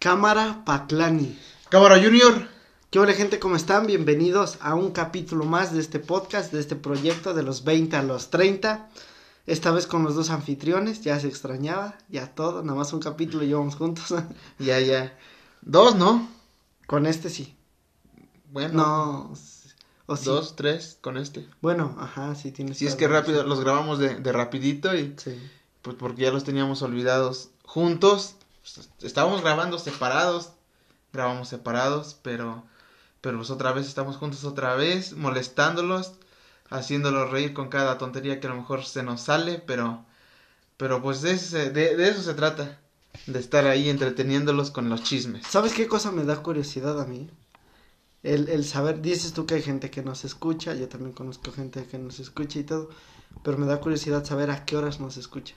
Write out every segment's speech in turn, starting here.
Cámara Patlani. Cámara Junior. ¿Qué hola gente? ¿Cómo están? Bienvenidos a un capítulo más de este podcast, de este proyecto de los 20 a los 30. Esta vez con los dos anfitriones, ya se extrañaba, ya todo, nada más un capítulo llevamos juntos. ya, ya. Dos, ¿no? Con este sí. Bueno. No. O sí. Dos, tres, con este. Bueno, ajá, sí tienes. Sí, es que rápido, los grabamos de, de rapidito y. Sí. Pues porque ya los teníamos olvidados juntos. Pues, estábamos grabando separados. Grabamos separados, pero. Pero pues otra vez estamos juntos otra vez, molestándolos, haciéndolos reír con cada tontería que a lo mejor se nos sale, pero. Pero pues de, eso se trata. De estar ahí entreteniéndolos con los chismes. ¿Sabes qué cosa me da curiosidad a mí? El, el saber, dices tú que hay gente que nos escucha, yo también conozco gente que nos escucha y todo, pero me da curiosidad saber a qué horas nos escuchan.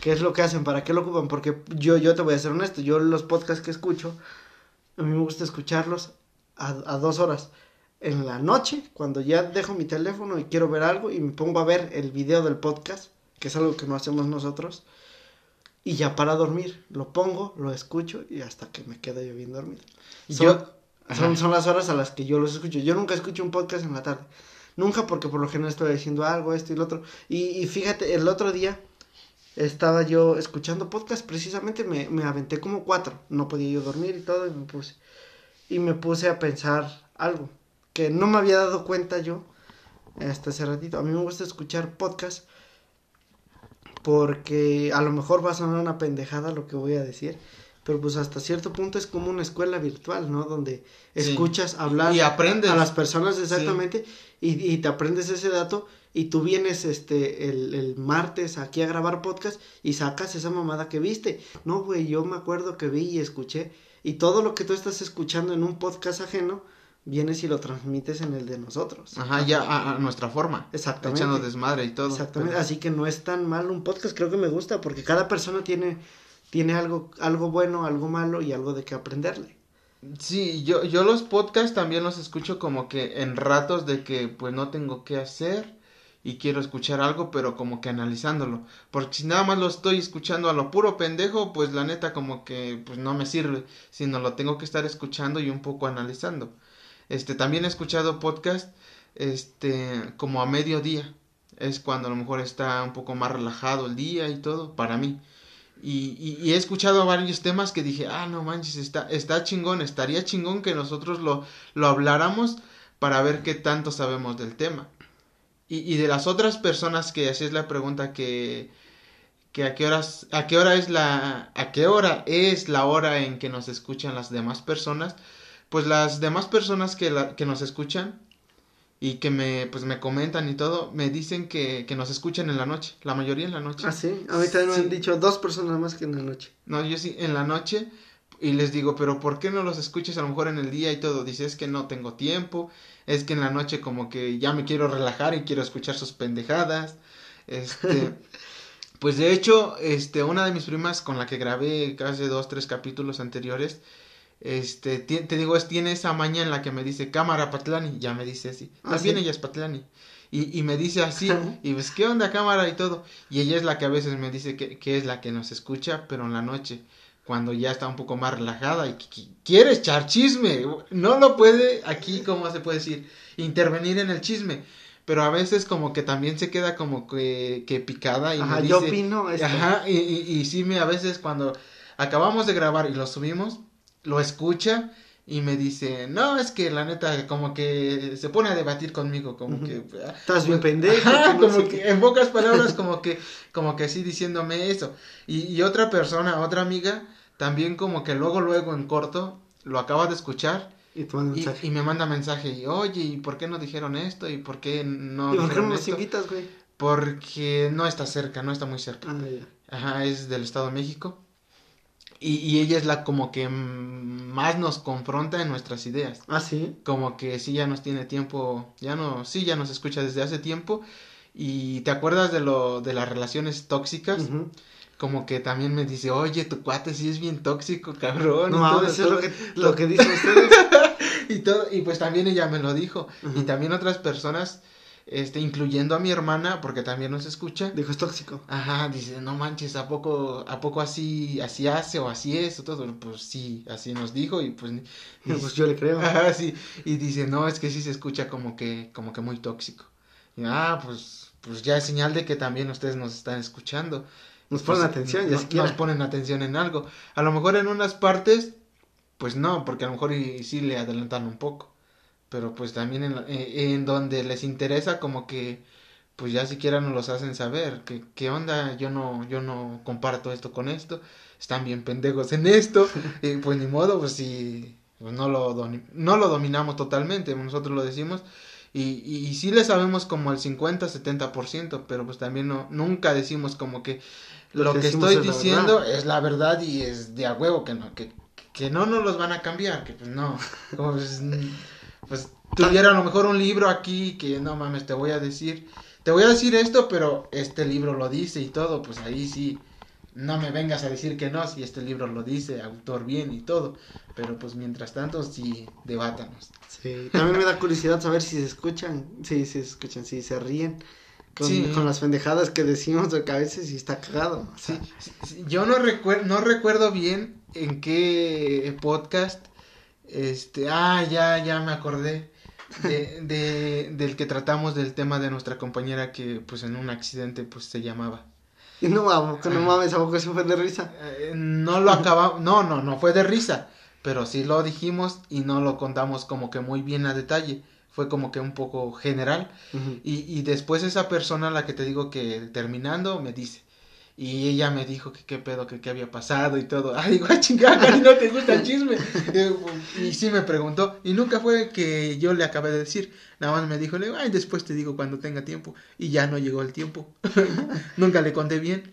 ¿Qué es lo que hacen? ¿Para qué lo ocupan? Porque yo, yo te voy a ser honesto, yo los podcasts que escucho, a mí me gusta escucharlos a, a dos horas. En la noche, cuando ya dejo mi teléfono y quiero ver algo y me pongo a ver el video del podcast, que es algo que no hacemos nosotros, y ya para dormir, lo pongo, lo escucho y hasta que me quedo yo bien dormido. Son- yo, son, son las horas a las que yo los escucho. Yo nunca escucho un podcast en la tarde. Nunca porque por lo general estoy diciendo algo, esto y lo otro. Y, y fíjate, el otro día estaba yo escuchando podcast, precisamente me, me aventé como cuatro. No podía yo dormir y todo y me puse. Y me puse a pensar algo que no me había dado cuenta yo hasta hace ratito. A mí me gusta escuchar podcast porque a lo mejor va a sonar una pendejada lo que voy a decir, pero pues hasta cierto punto es como una escuela virtual, ¿no? Donde Sí. escuchas hablar Y aprendes. a las personas exactamente y, y te aprendes ese dato y tú vienes este el, el martes aquí a grabar podcast y sacas esa mamada que viste. No, güey, yo me acuerdo que vi y escuché y todo lo que tú estás escuchando en un podcast ajeno vienes y lo transmites en el de nosotros. Ajá, ya a, a nuestra forma. Exactamente. Echando desmadre y todo. Exactamente, Pero- así que no es tan mal un podcast, creo que me gusta porque cada persona tiene tiene algo algo bueno, algo malo y algo de que aprenderle. Sí, yo, yo los podcasts también los escucho como que en ratos de que pues no tengo qué hacer y quiero escuchar algo, pero como que analizándolo. Porque si nada más lo estoy escuchando a lo puro pendejo, pues la neta como que pues no me sirve, sino lo tengo que estar escuchando y un poco analizando. Este, también he escuchado podcast este como a mediodía. Es cuando a lo mejor está un poco más relajado el día y todo, para mí. Y, y, y he escuchado varios temas que dije, ah, no manches, está, está chingón, estaría chingón que nosotros lo, lo habláramos para ver qué tanto sabemos del tema. Y, de las otras personas que así es la pregunta que, que a qué horas, a qué hora es la, a qué hora es la hora en que nos escuchan las demás personas, pues las demás personas que, la, que nos escuchan y que me, pues me comentan y todo, me dicen que, que nos escuchan en la noche, la mayoría en la noche. Ah, sí, a mí también me Sí. han dicho dos personas más que en la noche. No, yo sí, en la noche. Y les digo, pero ¿por qué no los escuchas a lo mejor en el día y todo? Dice, es que no tengo tiempo. Es que en la noche como que ya me quiero relajar y quiero escuchar sus pendejadas. Este, pues de hecho, este, una de mis primas con la que grabé casi dos, tres capítulos anteriores, este, te digo, es, tiene esa maña en la que me dice, cámara Patlani, ya me dice así. Ah, También ¿sí? ella es Patlani. Y, y me dice así, y pues, ¿qué onda cámara y todo? Y ella es la que a veces me dice que, que es la que nos escucha, pero en la noche, cuando ya está un poco más relajada y quiere echar chisme. No lo puede, aquí, ¿cómo se puede decir? Intervenir en el chisme. Pero a veces como que también se queda como que, que picada y Ajá, me yo dice, opino esto. Ajá, y, y, y sí me a veces cuando acabamos de grabar y lo subimos, lo escucha y me dice, no, es que la neta como que se pone a debatir conmigo, como Ujú. que... ah, Estás bien pendejo. Ajá, que no como sé que qué. en pocas palabras como que como que así diciéndome eso. Y, y otra persona, otra amiga, también como que luego luego en corto lo acaba de escuchar Y te mando y, mensaje. y me manda mensaje y oye, ¿y por qué no dijeron esto? ¿Y por qué no ¿Y por qué no nos invitas, güey? Porque no está cerca, no está muy cerca. Ah, ya. Ajá, es del Estado de México. Y, y ella es la como que más nos confronta en nuestras ideas. Ah, sí. Como que sí ya nos tiene tiempo, ya no, sí ya nos escucha desde hace tiempo. Y te acuerdas de lo de las relaciones tóxicas, como que también me dice, oye, tu cuate sí es bien tóxico, cabrón. No todo, eso es lo que, lo que dicen ustedes. y todo, y pues también ella me lo dijo. Y también otras personas este, incluyendo a mi hermana, porque también nos escucha. Dijo, es tóxico. Ajá, dice, no manches, ¿a poco, a poco así, así hace o así es? O todo, pues sí, así nos dijo y pues... Y pues yo le creo. Ajá, sí, y dice, no, es que sí se escucha como que, como que muy tóxico. Y, ah, pues, pues ya es señal de que también ustedes nos están escuchando. Nos ponen Pues, atención, ya no-. Nos ponen atención en algo. A lo mejor en unas partes, pues no, porque a lo mejor y, sí le adelantan un poco. Pero pues también en, eh, en donde les interesa como que pues ya siquiera nos los hacen saber que qué onda yo no yo no comparto esto con esto están bien pendejos en esto y pues ni modo pues si pues, no lo no lo dominamos totalmente nosotros lo decimos y, y, y sí le sabemos como el 50 70% pero pues también no nunca decimos como que Lo lo que estoy es diciendo es la verdad y es de a huevo que no que que no nos los van a cambiar que pues no como pues, pues tuviera a lo mejor un libro aquí que no mames te voy a decir te voy a decir esto pero este libro lo dice y todo pues ahí sí no me vengas a decir que no si este libro lo dice autor bien y todo pero pues mientras tanto sí debátanos Sí, también me da curiosidad saber si se escuchan, sí, si se escuchan, si se ríen con, Sí. con las pendejadas que decimos de que a veces sí está cagado. o sea, Sí, sí, yo no recuerdo no recuerdo bien en qué podcast este ah ya ya me acordé de, de del que tratamos del tema de nuestra compañera que pues en un accidente pues se llamaba Y no, ¿a poco no mames, a poco se fue de risa. Eh, no lo acabamos no no no fue de risa pero sí lo dijimos y no lo contamos como que muy bien a detalle fue como que un poco general y, y después esa persona, la que te digo que terminando, me dice. Y ella me dijo que qué pedo, que qué había pasado y todo. Ay, digo, "Ah, chingada, no te gusta el chisme. Y, y sí me preguntó. Y nunca fue que yo le acabé de decir. Nada más me dijo, le digo, ay, después te digo cuando tenga tiempo. Y ya no llegó el tiempo. nunca le conté bien.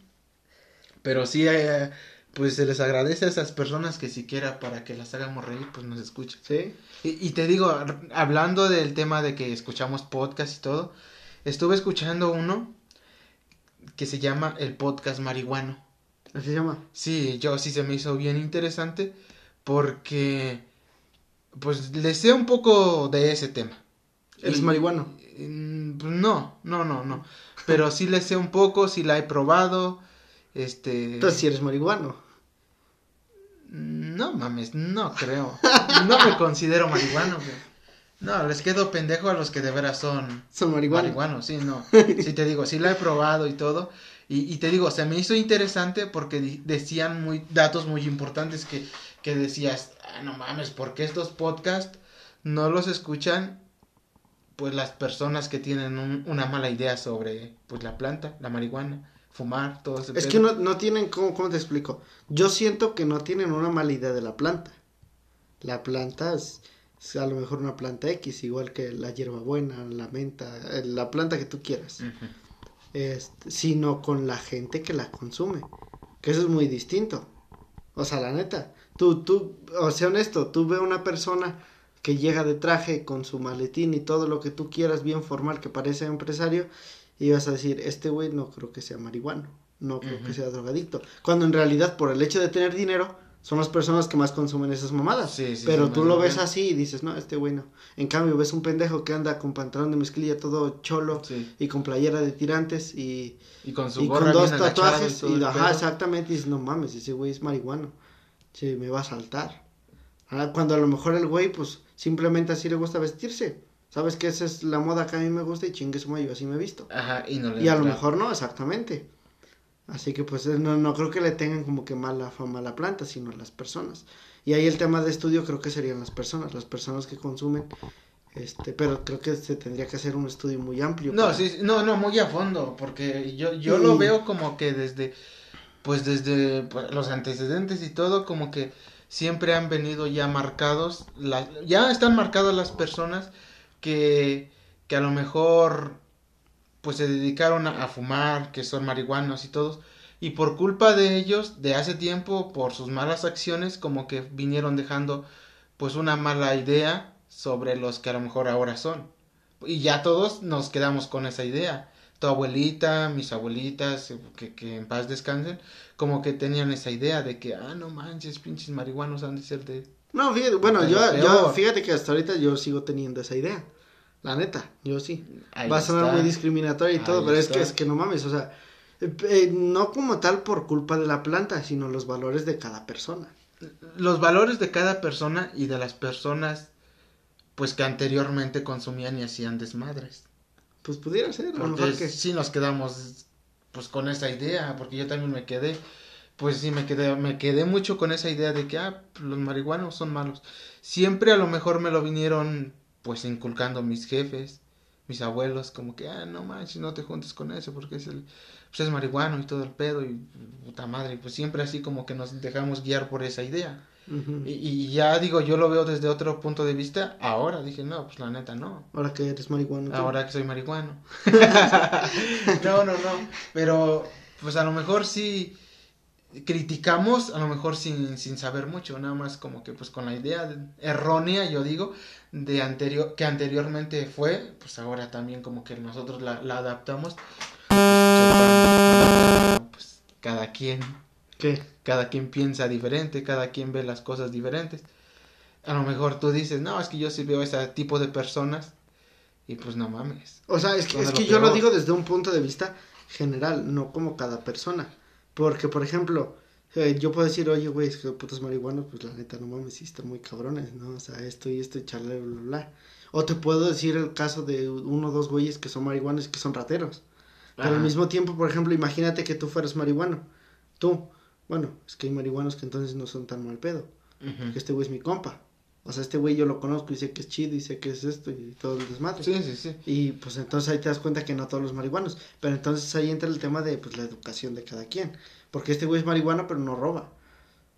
Pero sí, eh, pues se les agradece a esas personas que siquiera para que las hagamos reír, pues nos escuchan. Sí. Y, y te digo, hablando del tema de que escuchamos podcast y todo, estuve escuchando uno que se llama el podcast marihuano. Así se llama. Sí, yo sí se me hizo bien interesante porque pues le sé un poco de ese tema. Eres Y- marihuano. Mm, pues no, no, no, no. Pero sí le sé un poco, sí la he probado. Este. Entonces, si eres marihuano. No mames, no creo. No me considero marihuano, güey. No, les quedo pendejo a los que de veras son Son marihuanos. marihuanos, sí, no. Sí te digo, sí la he probado y todo. Y, y te digo, se me hizo interesante porque decían muy datos muy importantes que, que decías, ah, no mames, porque estos podcasts no los escuchan pues las personas que tienen un- una mala idea sobre pues la planta, la marihuana, fumar, todo ese Es pedo. que no, no tienen, ¿cómo, ¿cómo te explico? Yo siento que no tienen una mala idea de la planta. La planta es a lo mejor una planta X, igual que la hierbabuena, la menta, eh, la planta que tú quieras. Este, sino con la gente que la consume. Que eso es muy distinto. O sea, la neta. Tú, tú, o sea, honesto, tú ve una persona que llega de traje con su maletín y todo lo que tú quieras, bien formal, que parece empresario, y vas a decir, este güey no creo que sea marihuano, no creo que sea drogadicto. Cuando en realidad, por el hecho de tener dinero, son las personas que más consumen esas mamadas. Sí, sí, Pero sí, tú lo ves así y dices, no, este güey no. En cambio, ves un pendejo que anda con pantalón de mezclilla todo cholo y con playera de tirantes y, Y con su y gorra con dos tatuajes y, ajá, exactamente, y dices, no mames, ese güey es marihuano. Sí, me va a saltar. Ah, cuando a lo mejor el güey, pues, simplemente así le gusta vestirse. Sabes que esa es la moda que a mí me gusta y chingue su yo así me he visto. Ajá, y no le Y a lo mejor no, exactamente. Así que pues no, no creo que le tengan como que mala fama a la planta, sino a las personas. Y ahí el tema de estudio creo que serían las personas, las personas que consumen. Este, pero creo que se tendría que hacer un estudio muy amplio. No, para- sí, no, no, muy a fondo, porque yo, yo lo veo como que desde, pues desde pues, los antecedentes y todo, como que siempre han venido ya marcados, la- ya están marcadas las personas que, que a lo mejor, pues se dedicaron a, a fumar, que son marihuanos y todos, y por culpa de ellos, de hace tiempo, por sus malas acciones, como que vinieron dejando, pues una mala idea sobre los que a lo mejor ahora son. Y ya todos nos quedamos con esa idea. Tu abuelita, mis abuelitas, eh, que, que en paz descansen, como que tenían esa idea de que, ah, no manches, pinches marihuanos han de ser de... No, fíjate, bueno, yo, yo, fíjate que hasta ahorita yo sigo teniendo esa idea. La neta, yo sí. Ahí Va a sonar está. muy discriminatorio y todo, Ahí pero es que, es que no mames, o sea, eh, eh, no como tal por culpa de la planta, sino los valores de cada persona. Los valores de cada persona y de las personas, pues que anteriormente consumían y hacían desmadres. Pues pudiera ser, a lo Porque mejor que... sí nos quedamos pues con esa idea, porque yo también me quedé, pues sí me quedé, me quedé mucho con esa idea de que ah, los marihuanos son malos. Siempre a lo mejor me lo vinieron pues inculcando mis jefes, mis abuelos, como que ah, no manches, no te juntes con eso porque es el pues es marihuano y todo el pedo y puta madre, pues siempre así como que nos dejamos guiar por esa idea. Y, y ya digo, yo lo veo desde otro punto de vista, ahora dije, no, pues la neta no. Ahora que eres marihuana. tú. Ahora que soy marihuano. no, no, no. Pero, pues a lo mejor sí criticamos, a lo mejor sin, sin saber mucho, nada más como que pues con la idea de- errónea, yo digo, de anterior, que anteriormente fue, pues ahora también como que nosotros la, la adaptamos. Pues cada quien, ¿Qué? cada quien piensa diferente, cada quien ve las cosas diferentes. A lo mejor tú dices, no, es que yo sí veo ese tipo de personas y pues no mames. O sea, es que, es que yo lo digo desde un punto de vista general, no como cada persona. Porque, por ejemplo, eh, yo puedo decir, oye, güey, es que putos marihuanos, pues la neta, no mames, sí están muy cabrones, ¿no? O sea, esto y esto y charla, bla, bla, bla. O te puedo decir el caso de uno o dos güeyes que son marihuanos y que son rateros. Pero al mismo tiempo, por ejemplo, imagínate que tú fueras marihuano. Tú, bueno, es que hay marihuanos que entonces no son tan mal pedo. Porque este güey es mi compa. O sea, este güey yo lo conozco y sé que es chido y sé que es esto y todo el desmadre. Sí, sí, sí. Y pues entonces ahí te das cuenta que no todos los marihuanos. Pero entonces ahí entra el tema de pues la educación de cada quien. Porque este güey es marihuano pero no roba.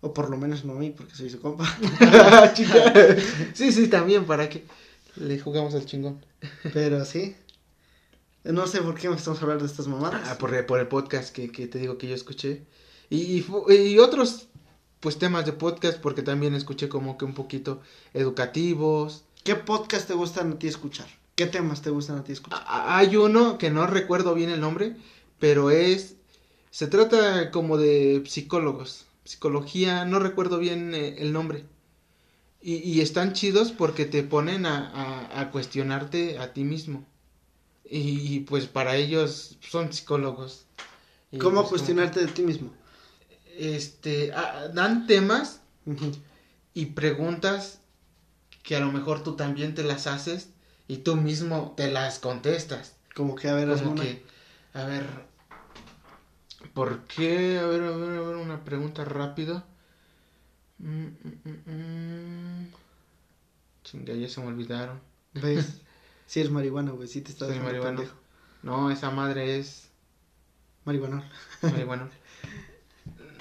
O por lo menos no a mí porque soy su compa. Chica. sí, sí, también, ¿para que Le jugamos al chingón. pero sí. No sé por qué me estamos hablando de estas mamadas. Ah, por, por el podcast que, que te digo que yo escuché. Y, y otros, pues, temas de podcast, porque también escuché como que un poquito educativos. ¿Qué podcast te gustan a ti escuchar? ¿Qué temas te gustan a ti escuchar? Hay uno que no recuerdo bien el nombre, pero es... Se trata como de psicólogos. Psicología, no recuerdo bien eh, el nombre. Y, y están chidos porque te ponen a, a, a cuestionarte a ti mismo. Y, y, pues para ellos son psicólogos. Y, ¿Cómo pues, como cuestionarte de ti mismo? Este, ah, dan temas y preguntas que a lo mejor tú también te las haces y tú mismo te las contestas. Como que a ver, Como que, a ver, ¿por qué? A ver, a ver, a ver, una pregunta rápida. Mm, mm, mm, mm. Chinga, ya se me olvidaron. ¿Ves? Si eres marihuana, güey, sí te estás marihuano. pendejo. No, esa madre es Marihuanol. marihuana.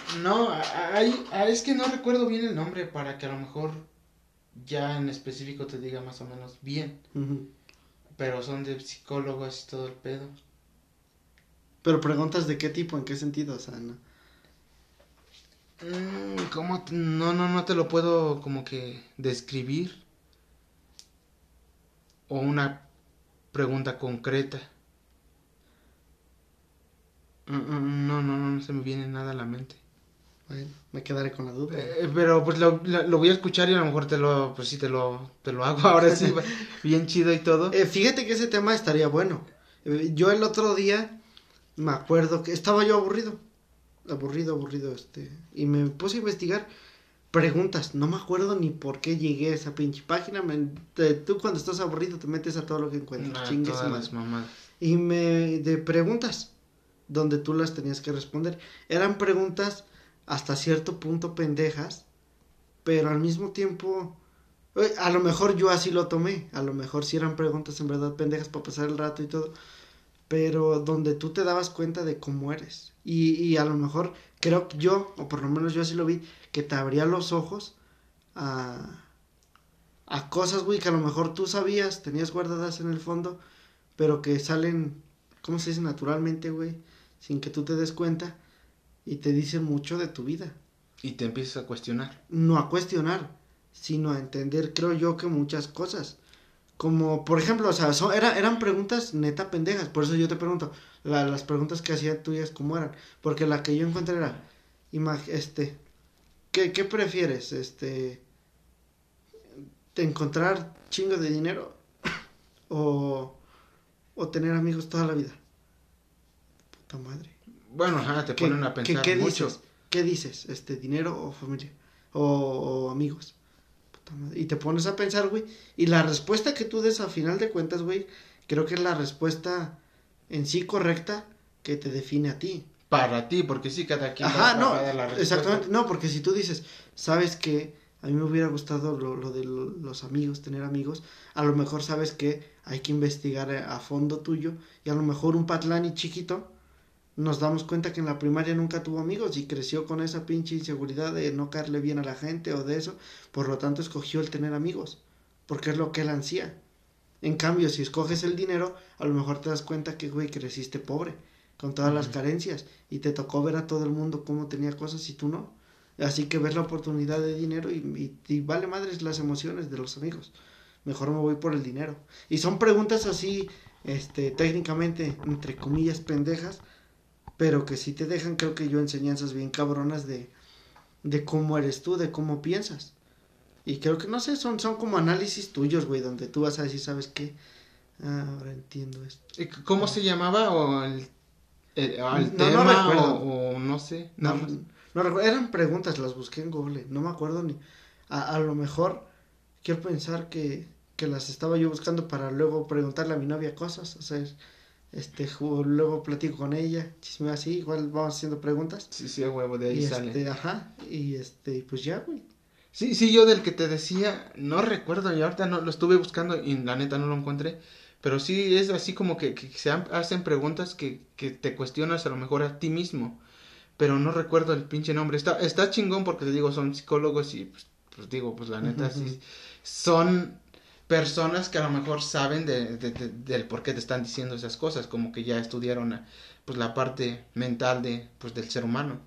No, hay, es que no recuerdo bien el nombre para que a lo mejor ya en específico te diga más o menos bien. Pero son de psicólogos y todo el pedo. Pero preguntas de qué tipo, en qué sentido, o sea, no. Mm, No, no, no te lo puedo como que describir. O una pregunta concreta. Mm, mm, No, no, no, no se me viene nada a la mente. Bueno, me quedaré con la duda. Eh, pero pues lo, lo, lo voy a escuchar y a lo mejor te lo, pues sí te lo, te lo hago ahora sí, bien chido y todo. Eh, fíjate que ese tema estaría bueno. Eh, yo el otro día me acuerdo que estaba yo aburrido. Aburrido, aburrido, este. Y me puse a investigar preguntas. No me acuerdo ni por qué llegué a esa pinche página. me- te- tú cuando estás aburrido te metes a todo lo que encuentras. Ah, Chingue su todas madre. las mamadas. y me de preguntas donde tú las tenías que responder. Eran preguntas hasta cierto punto pendejas, pero al mismo tiempo eh, a lo mejor yo así lo tomé, a lo mejor sí eran preguntas en verdad pendejas para pasar el rato y todo, pero donde tú te dabas cuenta de cómo eres. Y, y a lo mejor creo yo, o por lo menos yo así lo vi, que te abría los ojos a, a cosas, güey, que a lo mejor tú sabías, tenías guardadas en el fondo, pero que salen, ¿cómo se dice? Naturalmente, güey, sin que tú te des cuenta y te dicen mucho de tu vida. Y te empiezas a cuestionar. No a cuestionar, sino a entender, creo yo, que muchas cosas. Como, por ejemplo, o sea, son- era- eran preguntas neta pendejas. Por eso yo te pregunto, la- las preguntas que hacían tuyas, ¿cómo eran? Porque la que yo encontré era, este, ¿qué, ¿qué prefieres? Este, ¿de encontrar chingo de dinero? o, o tener amigos toda la vida. Puta madre. Bueno, ajá, te ¿Qué- ponen a qué- pensar qué mucho. dices? ¿Qué dices? Este, dinero o familia o, o amigos. Puta madre. Y te pones a pensar, güey, y la respuesta que tú des a final de cuentas, güey, creo que es la respuesta en sí correcta que te define a ti. Para ti, porque sí, cada quien Ajá, va- no, va a dar la respuesta. exactamente, no, porque si tú dices, sabes que a mí me hubiera gustado lo, lo de lo- los amigos, tener amigos, a lo mejor sabes que hay que investigar a, a fondo tuyo y a lo mejor un patlani chiquito nos damos cuenta que en la primaria nunca tuvo amigos y creció con esa pinche inseguridad de no caerle bien a la gente o de eso, por lo tanto escogió el tener amigos, porque es lo que él ansía. En cambio, si escoges el dinero, a lo mejor te das cuenta que, güey, creciste pobre, con todas las carencias, y te tocó ver a todo el mundo cómo tenía cosas y tú no. Así que ves la oportunidad de dinero y, y- y vale madres las emociones de los amigos. Mejor me voy por el dinero. Y son preguntas así, este, técnicamente, entre comillas, pendejas, pero que sí te dejan, creo que yo, enseñanzas bien cabronas de, de cómo eres tú, de cómo piensas. Y creo que, no sé, son, son como análisis tuyos, güey, donde tú vas a decir, ¿sabes qué? Ah, ahora entiendo esto. ¿Y c- ¿Cómo se llamaba? ¿O el, el- o el No, no tema? recuerdo. o, o no sé. No, no recuerdo, eran preguntas, las busqué en Google, no me acuerdo ni. A, a lo mejor quiero pensar que, que las estaba yo buscando para luego preguntarle a mi novia cosas, o sea, este, luego platico con ella, chismeo así, igual vamos haciendo preguntas. Sí, sí, a huevo, de ahí Y sale. este, ajá, y este, y pues ya, güey. Sí, sí, yo del que te decía, no recuerdo, y ahorita no lo estuve buscando y la neta no lo encontré. Pero sí es así como que, que se han- hacen preguntas que, que te cuestionas a lo mejor a ti mismo. Pero no recuerdo el pinche nombre. Está, está chingón porque te digo, son psicólogos y pues, pues digo, pues la neta sí. Son personas que a lo mejor saben de, de- de- del por qué te están diciendo esas cosas. Como que ya estudiaron pues la parte mental de, pues, del ser humano.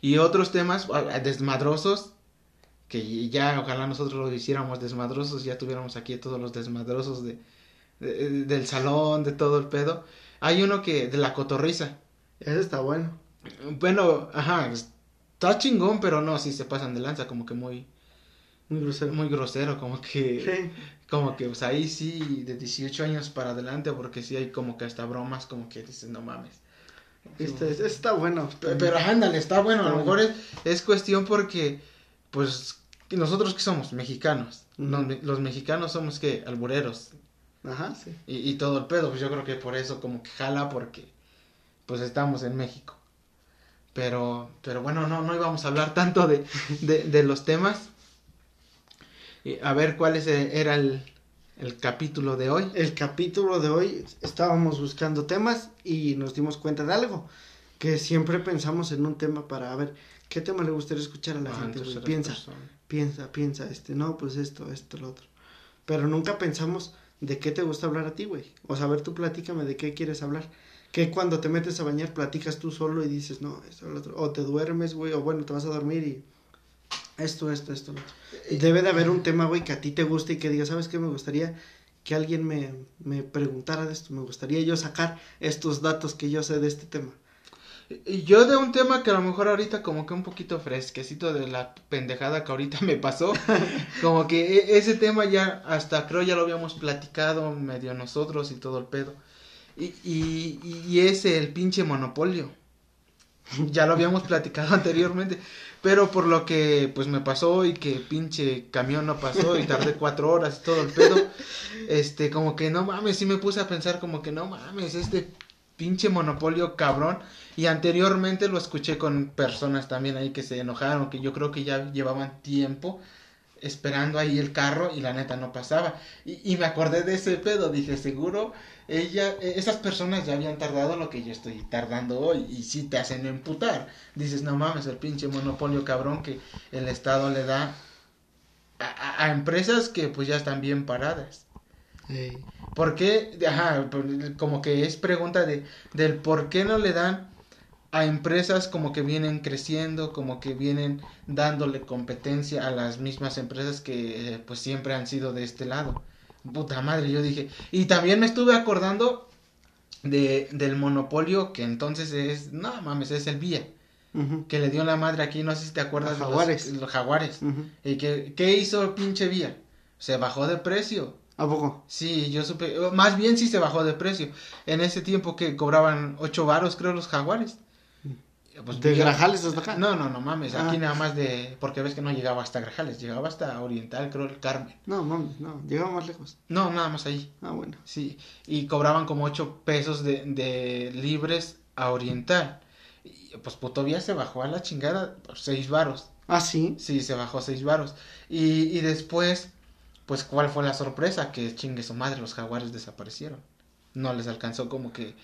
Y otros temas desmadrosos que ya ojalá nosotros lo hiciéramos desmadrosos, ya tuviéramos aquí todos los desmadrosos de, de- del salón, de todo el pedo. Hay uno que, de la cotorriza. Ese está bueno. Bueno, ajá, está chingón, pero no, sí se pasan de lanza, como que muy, Muy grosero. muy grosero, como que, Sí. como que, pues ahí sí, de 18 años para adelante, porque sí hay como que hasta bromas, como que dices, no mames. Este, está bueno. Pe- Pero ándale, está bueno, a lo mejor es, es cuestión porque, pues, nosotros que somos mexicanos, los, me- los mexicanos somos que albureros Ajá, sí. y, y todo el pedo, pues yo creo que por eso como que jala porque, pues estamos en México. Pero, pero bueno, no, no íbamos a hablar tanto de, de, de los temas. A ver cuál es, eh, era el, el capítulo de hoy. el capítulo de hoy estábamos buscando temas y nos dimos cuenta de algo. Que siempre pensamos en un tema para ver qué tema le gustaría escuchar a la Ah, gente. Piensa, persona. piensa, piensa. Este, no, pues esto, esto, lo otro. Pero nunca pensamos de qué te gusta hablar a ti, güey. O sea, a ver, tú platícame de qué quieres hablar. Que cuando te metes a bañar platicas tú solo y dices, no, esto, lo otro. O te duermes, güey, o bueno, te vas a dormir y esto, esto, esto, lo otro. Debe de haber un tema, güey, que a ti te guste y que digas, ¿sabes qué? Me gustaría que alguien me, me preguntara de esto. Me gustaría yo sacar estos datos que yo sé de este tema. Y yo de un tema que a lo mejor ahorita como que un poquito fresquecito de la pendejada que ahorita me pasó, como que e- ese tema ya hasta creo ya lo habíamos platicado medio nosotros y todo el pedo. Y, y, y es el pinche monopolio. Ya lo habíamos platicado anteriormente, pero por lo que pues me pasó y que pinche camión no pasó y tardé cuatro horas y todo el pedo, este como que no mames, sí me puse a pensar como que no mames, este pinche monopolio cabrón. Y anteriormente lo escuché con personas también ahí que se enojaron, que yo creo que ya llevaban tiempo esperando ahí el carro y la neta no pasaba. Y, y me acordé de ese pedo, dije, seguro ella, eh, esas personas ya habían tardado lo que yo estoy tardando hoy y sí te hacen emputar. Dices, no mames, el pinche monopolio cabrón que el Estado le da a, a- empresas que pues ya están bien paradas. ¿Por qué? Ajá, por- como que es pregunta de del por qué no le dan a empresas como que vienen creciendo, como que vienen dándole competencia a las mismas empresas que eh, pues siempre han sido de este lado. Puta madre, yo dije. Y también me estuve acordando de, del monopolio que entonces es, no mames, es el Vía, que le dio la madre aquí, no sé si te acuerdas los- Jaguares. los, jaguares. ¿Y que, qué hizo el pinche Vía? Se bajó de precio. ¿A poco? Sí, yo supe, más bien sí se bajó de precio. En ese tiempo que cobraban 8 varos, creo, los jaguares. Pues, ¿De Grajales hasta acá? No, no, no mames, Ah. aquí nada más de, porque ves que no llegaba hasta Grajales, llegaba hasta Oriental, creo, el Carmen. No, mames, no, llegaba más lejos. No, nada más ahí. Ah, bueno. Sí, y cobraban como 8 pesos de, de libres a Oriental. Y pues Putovía se bajó a la chingada por 6 varos. Ah, sí. Sí, se bajó 6 varos. Y, y después, pues, ¿cuál fue la sorpresa? Que chingue su madre, los jaguares desaparecieron. No les alcanzó como que,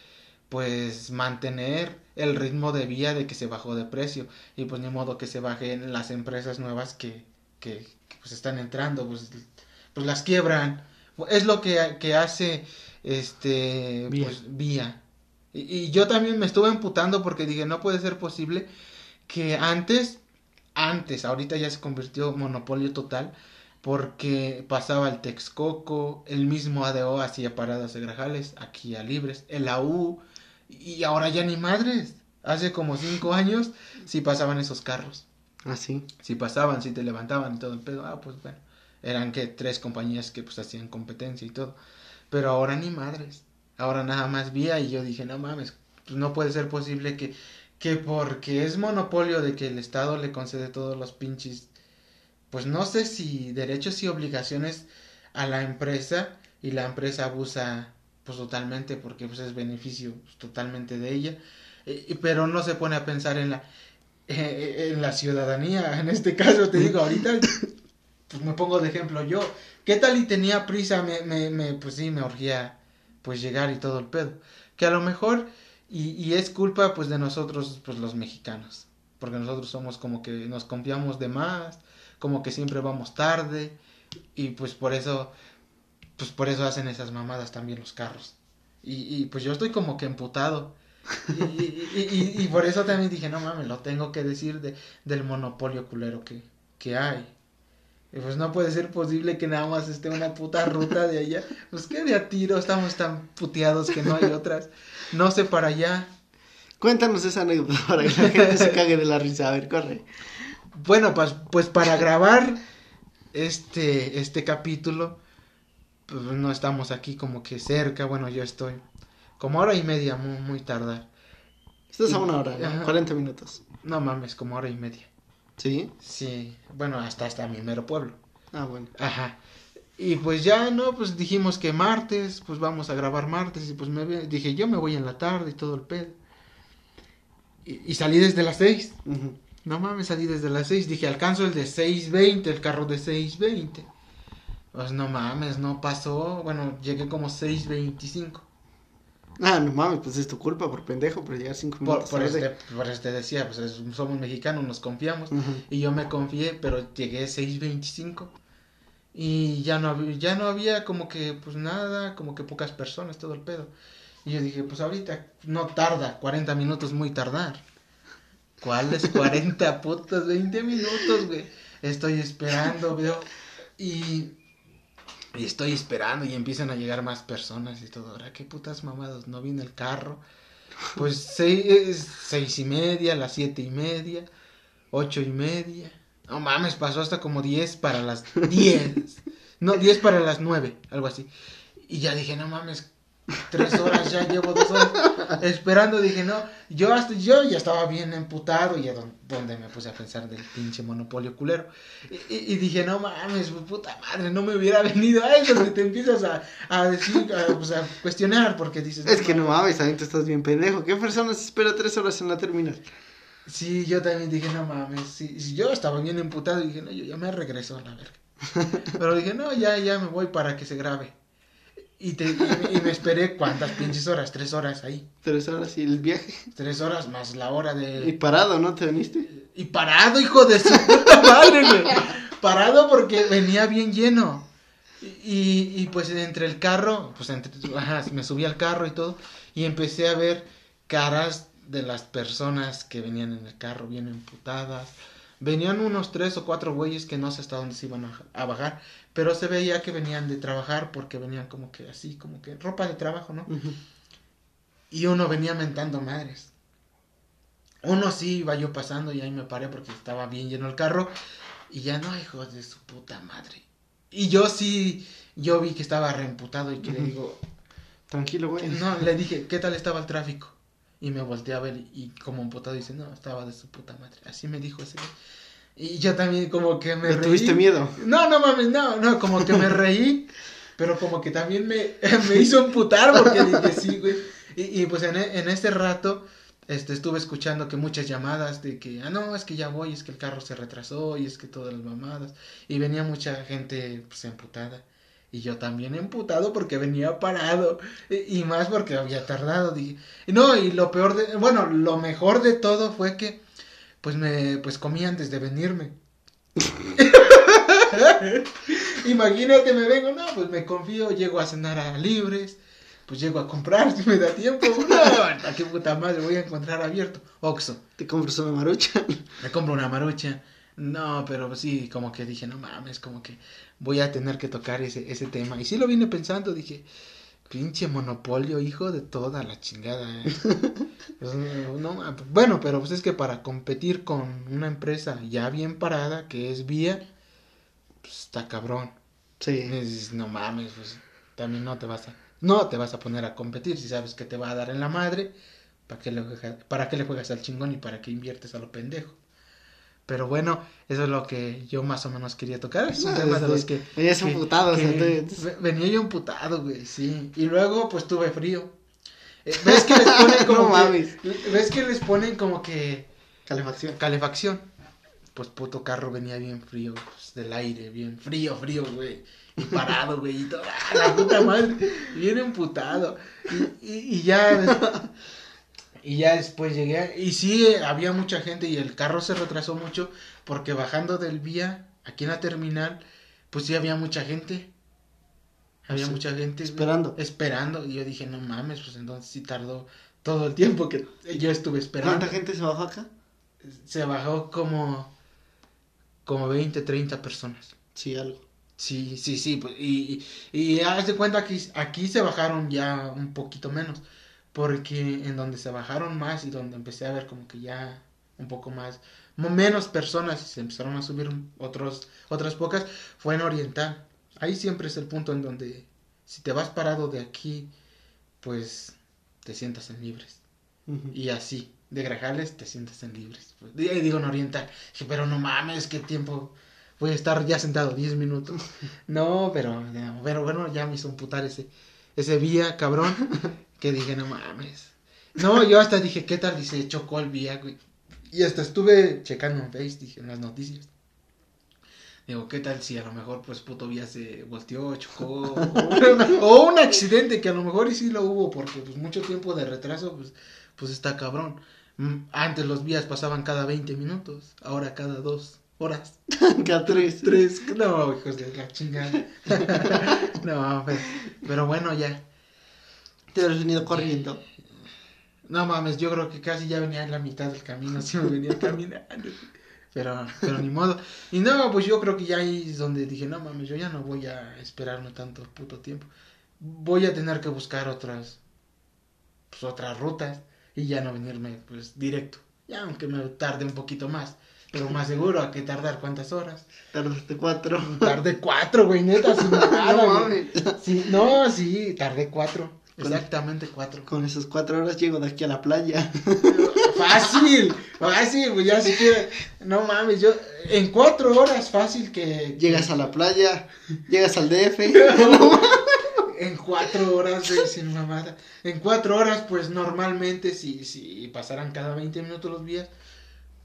pues, mantener el ritmo de vía de que se bajó de precio. Y pues ni modo que se bajen las empresas nuevas que, que, que, pues están entrando, pues, pues las quiebran. Es lo que, que hace este Vía. pues vía. Y, y yo también me estuve emputando porque dije, no puede ser posible que antes, antes, ahorita ya se convirtió monopolio total, porque pasaba el Texcoco, el mismo ADO hacía paradas de Grajales, aquí a Libres, el AU, y ahora ya ni madres. Hace como cinco años sí pasaban esos carros. Ah, sí. Si pasaban, si te levantaban y todo el pedo, ah, pues bueno, eran que tres compañías que pues hacían competencia y todo. Pero ahora ni madres. Ahora nada más vía y yo dije, no mames, pues no puede ser posible que, que porque es monopolio de que el Estado le concede todos los pinches, pues no sé si derechos y obligaciones a la empresa y la empresa abusa pues totalmente porque pues es beneficio pues, totalmente de ella, eh, pero no se pone a pensar en la eh, en la ciudadanía. En este caso te digo, ahorita pues me pongo de ejemplo yo. ¿Qué tal y tenía prisa? Me, me, me pues sí, me urgía pues llegar y todo el pedo. Que a lo mejor, y, y es culpa pues de nosotros, pues los mexicanos. Porque nosotros somos como que nos confiamos de más, como que siempre vamos tarde. Y pues por eso, pues por eso hacen esas mamadas también los carros. Y, y pues yo estoy como que emputado. Y, y, por eso también dije, no mames, lo tengo que decir de, del monopolio culero que, que hay. Y pues no puede ser posible que nada más esté una puta ruta de allá. Pues que de a tiro estamos tan puteados que no hay otras. No sé para allá. Cuéntanos esa anécdota para que la gente se cague de la risa. A ver, corre. Bueno, pues, pues para grabar este, este capítulo, pues no estamos aquí como que cerca. Bueno, yo estoy como hora y media, muy, muy tardar. Estás a una hora, ¿no? Ajá. 40 minutos. No mames, como hora y media. ¿Sí? Sí, bueno, hasta hasta mi mero pueblo. Ah, bueno. Ajá. Y pues ya, ¿no? Pues dijimos que martes, pues vamos a grabar martes. Y pues me dije, yo me voy en la tarde y todo el pedo. Y, y salí desde las seis. Ujú. No mames, salí desde las seis. Dije, alcanzo el de 6.20, el carro de 6.20. Pues no mames, no pasó. Bueno, llegué como 6.25. Ah, no mames, pues es tu culpa por pendejo, por llegar 5 Por, minutos por, tarde. este, por este decía, pues es- somos mexicanos, nos confiamos. Ujú. Y yo me confié, pero llegué 6.25. Y ya no, había, ya no había como que, pues nada, como que pocas personas, todo el pedo. Y yo dije, pues ahorita no tarda, 40 minutos muy tardar. ¿Cuáles 40 putos 20 minutos, güey? Estoy esperando, veo. Y, y estoy esperando y empiezan a llegar más personas y todo. Ahora, qué putas mamados, no viene el carro. Pues seis, seis y media, las siete y media, ocho y media. No mames, pasó hasta como 10 para las 10. No, 10 para las 9, algo así. Y ya dije, no mames, tres horas ya llevo dos horas esperando. Dije, no, yo hasta yo ya estaba bien emputado y a don- donde me puse a pensar del pinche monopolio culero. Y, y- y dije, no mames, puta madre, no me hubiera venido a eso. Que te empiezas a, a decir, a, pues, a cuestionar porque dices, Es que no mames, también tú estás bien pendejo. ¿Qué persona se espera 3 horas en la terminal? Sí, yo también dije, no mames, sí, sí, yo estaba bien emputado y dije, no, yo ya me regreso a la verga. Pero dije, no, ya, ya me voy para que se grabe. Y, te, y, me- y me esperé cuántas pinches horas, tres horas ahí. 3 horas y el viaje. Tres horas más la hora Y de... parado, ¿no? ¿Te viniste? Y parado, hijo de su puta madre, güey. Parado porque venía bien lleno. Y, y, y, pues entre el carro, pues entre, ajá, me subí al carro y todo. Y empecé a ver caras de las personas que venían en el carro bien emputadas. Venían unos tres o cuatro güeyes que no sé hasta dónde se iban a, a bajar. Pero se veía que venían de trabajar porque venían como que así, como que ropa de trabajo, ¿no? Y uno venía mentando madres. Uno sí iba yo pasando y ahí me paré porque estaba bien lleno el carro. Y ya no, hijos de su puta madre. Y yo sí, yo vi que estaba reemputado y que le digo, Tranquilo, güey. no, le dije, ¿qué tal estaba el tráfico? Y me volteé a ver y como emputado dice, no, estaba de su puta madre. Así me dijo ese. güey. Y yo también como que me ¿Le reí. tuviste miedo? No, no mames, no, no, como que me reí, pero como que también me, me hizo emputar porque dije, sí, güey. Y, y pues en, e- en ese rato este, estuve escuchando que muchas llamadas de que, ah, no, es que ya voy, es que el carro se retrasó y es que todas las mamadas. Y venía mucha gente pues emputada. Y yo también emputado porque venía parado. Y, y más porque había tardado. Dije, no, y lo peor de, bueno, lo mejor de todo fue que pues me pues comí antes de venirme. Imagínate, me vengo, no, pues me confío, llego a cenar a libres, pues llego a comprar si me da tiempo. No, a qué puta madre voy a encontrar abierto. Oxo, Te compras una marucha. me compro una marucha. No, pero sí, como que dije, no mames, como que voy a tener que tocar ese, ese tema. Y sí lo vine pensando, dije, pinche monopolio, hijo de toda la chingada. eh". Pues, no, no, ma- bueno, pero pues es que para competir con una empresa ya bien parada, que es Vía, pues está cabrón. Y Sí. dices, no mames, pues también no te vas a, no te vas a poner a competir si sabes que te va a dar en la madre. ¿Para qué le juegas, para qué le juegas al chingón y para qué inviertes a lo pendejo? Pero bueno, eso es lo que yo más o menos quería tocar. Es un No, tema de los que. venías que- emputado, o sea, Venía yo emputado, güey, sí. Y luego, pues tuve frío. Eh, ¿Ves que les ponen como No que- mames. ¿Ves que les ponen como que Calefacción. calefacción? Pues puto carro venía bien frío, pues, del aire, bien frío, frío, güey. Y parado, güey, y todo, ¡ah, la puta madre, bien emputado. Y, y, y ya, y ya después llegué, y sí, había mucha gente y el carro se retrasó mucho porque bajando del vía, aquí en la terminal, pues sí había mucha gente. Había mucha gente esperando. Esperando, y yo dije, no mames, pues entonces sí tardó todo el tiempo que yo estuve esperando ¿Cuánta gente se bajó acá? se bajó como como 20, 30 personas. Sí, algo. Sí, sí, sí, pues, y, y, y haz de cuenta que aquí se bajaron ya un poquito menos, porque en donde se bajaron más y donde empecé a ver como que ya un poco más, menos personas y se empezaron a subir otros, otras pocas, fue en Oriental. Ahí siempre es el punto en donde si te vas parado de aquí, pues te sientas en libres. Ujú. Y así, de Grajales te sientes en libres. Pues, di- digo en oriental. Dije, pero no mames, qué tiempo. Voy a estar ya sentado 10 minutos. No, pero, pero bueno, ya me hizo emputar ese, ese vía, cabrón. Que dije, no mames. No, yo hasta dije, ¿qué tal? Dice, chocó el vía, güey. Y hasta estuve checando en Face, dije, en las noticias. Digo, ¿qué tal si a lo mejor, pues, puto vía se volteó, chocó? O, o un accidente que a lo mejor y sí lo hubo, porque, pues, mucho tiempo de retraso, pues, pues está cabrón. Mm, Antes los vías pasaban cada 20 minutos, ahora cada dos horas. Cada tres. Tres, no, hijos de la chingada. no, pero, pero bueno, ya. Te hubieras venido corriendo. No mames, yo creo que casi ya venía en la mitad del camino, si me venía caminando. Pero, pero ni modo. Y no, pues yo creo que ya ahí es donde dije, no mames, yo ya no voy a esperarme tanto puto tiempo. Voy a tener que buscar otras, pues otras rutas y ya no venirme pues directo. Ya aunque me tarde un poquito más, pero más seguro a que tardar cuántas horas. Tardaste cuatro. Tardé cuatro, güey, neta, sin nada, no güey. Sí, no, sí, tardé cuatro. Exactamente cuatro. Con esas cuatro horas llego de aquí a la playa. Fácil, fácil, güey, ya si quiere. No mames, yo en cuatro horas fácil que. Llegas a la playa, llegas al DF. En cuatro horas, güey, sin mamada. En cuatro horas, pues normalmente, si, si pasaran cada 20 minutos los días,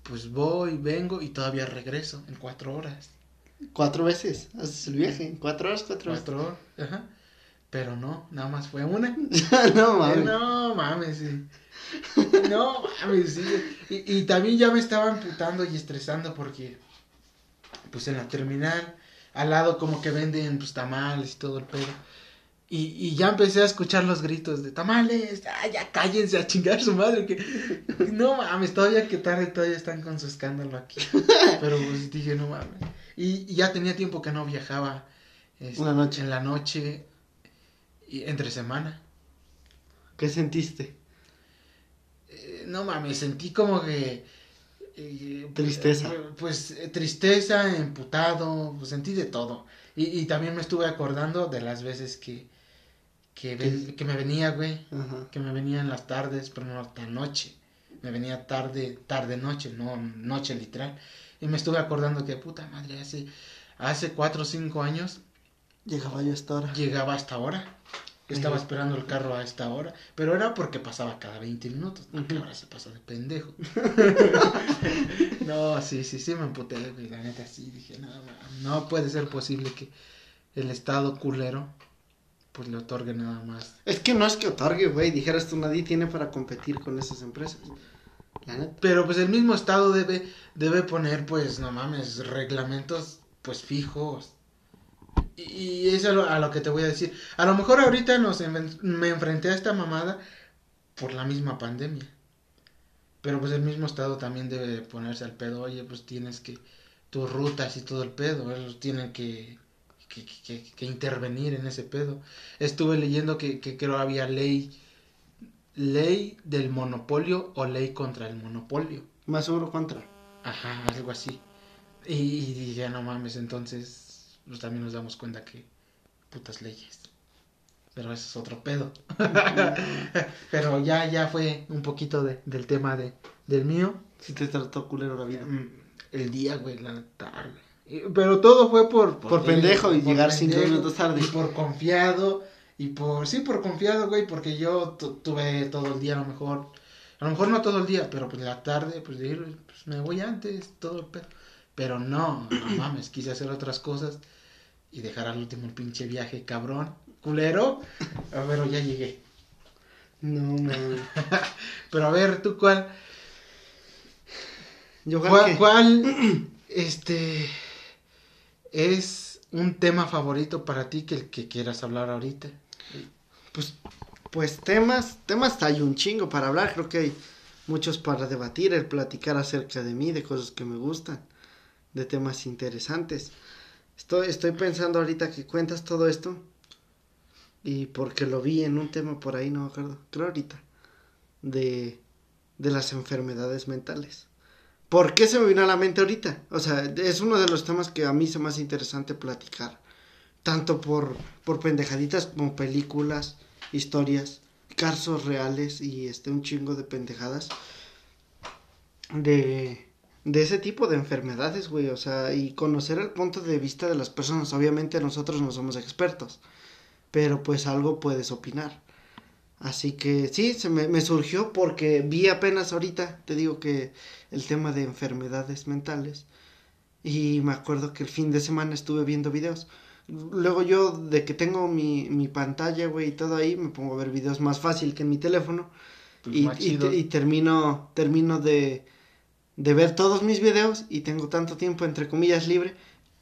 pues voy, vengo y todavía regreso en cuatro horas. Cuatro veces haces el viaje. Cuatro horas, cuatro veces. Cuatro horas, ajá. Pero no, nada más fue una. no mames. No mames, sí. No mames, sí. Y, y también ya me estaba amputando y estresando porque, pues en la terminal, al lado como que venden pues tamales y todo el pedo. Y, y ya empecé a escuchar los gritos de tamales, ah, ya cállense a chingar su madre. Que... No mames, todavía que tarde, todavía están con su escándalo aquí. Pero pues dije, no mames. Y, y ya tenía tiempo que no viajaba este, Una noche. en la noche y entre semana. ¿Qué sentiste? Eh, no mames, sentí como que eh, Tristeza. eh, Pues tristeza, emputado, pues sentí de todo. Y, y también me estuve acordando de las veces que, que, ven- que me venía, güey, Ajá. que me venía en las tardes, pero no tan noche. Me venía tarde, tarde noche, no noche literal. Y me estuve acordando que puta madre, hace, hace cuatro o cinco años Llegaba yo a esta hora. llegaba hasta ahora. Estaba Ujú. esperando el carro a esta hora, pero era porque pasaba cada 20 minutos. ¿A qué hora se pasa de pendejo? no, sí, sí, sí me emputé, güey, la neta, sí, dije, no, no, no puede ser posible que el estado culero, pues le otorgue nada más. Es que no es que otorgue, güey. Dijeras tú, nadie tiene para competir con esas empresas. La neta. Pero pues el mismo estado debe, debe poner, pues, no mames, reglamentos, pues, fijos. Y, eso es a lo, a lo que te voy a decir. A lo mejor ahorita nos enven- me enfrenté a esta mamada por la misma pandemia. Pero pues el mismo estado también debe ponerse al pedo. Oye, pues tienes que, tus rutas y todo el pedo, ellos tienen que, que, que- que intervenir en ese pedo. Estuve leyendo que, que creo había ley, ley del monopolio o ley contra el monopolio. Más seguro contra. Ajá, algo así. Y, y dije, no mames, entonces pues también nos damos cuenta que putas leyes. Pero ese es otro pedo. Pero ya, ya fue un poquito de, del tema de, del mío. Si te trató culero la vida. Mm, El día, güey, la tarde. Pero todo fue por... Por pendejo y llegar cinco minutos tarde. Y por confiado. Y por... Sí, por confiado, güey, porque yo tu- tuve todo el día a lo mejor... A lo mejor no todo el día, pero pues la tarde, pues de ir, pues me voy antes, todo el pedo. Pero no, no mames, quise hacer otras cosas y dejar al último el pinche viaje, cabrón, culero. A ver, ya llegué. No, man. Pero a ver, ¿tú cuál? Yo ¿Cuál, que- cuál, este, es un tema favorito para ti que el que quieras hablar ahorita? Pues, pues temas, temas hay un chingo para hablar, creo que hay muchos para debatir, el platicar acerca de mí, de cosas que me gustan, de temas interesantes. Estoy, estoy pensando ahorita que cuentas todo esto y porque lo vi en un tema por ahí, no me acuerdo, creo ahorita, de, de las enfermedades mentales. ¿Por qué se me vino a la mente ahorita? O sea, es uno de los temas que a mí se me hace interesante platicar. Tanto por, por pendejaditas como películas, historias, casos reales y este un chingo de pendejadas. De, de ese tipo de enfermedades, güey. O sea, y conocer el punto de vista de las personas. Obviamente nosotros no somos expertos. Pero pues algo puedes opinar. Así que sí, se me, me surgió porque vi apenas ahorita, te digo que el tema de enfermedades mentales. Y me acuerdo que el fin de semana estuve viendo videos. Luego yo, de que tengo mi, mi pantalla, güey, y todo ahí, me pongo a ver videos más fácil que en mi teléfono. Pues y, y termino, termino de, de ver todos mis videos y tengo tanto tiempo, entre comillas, libre,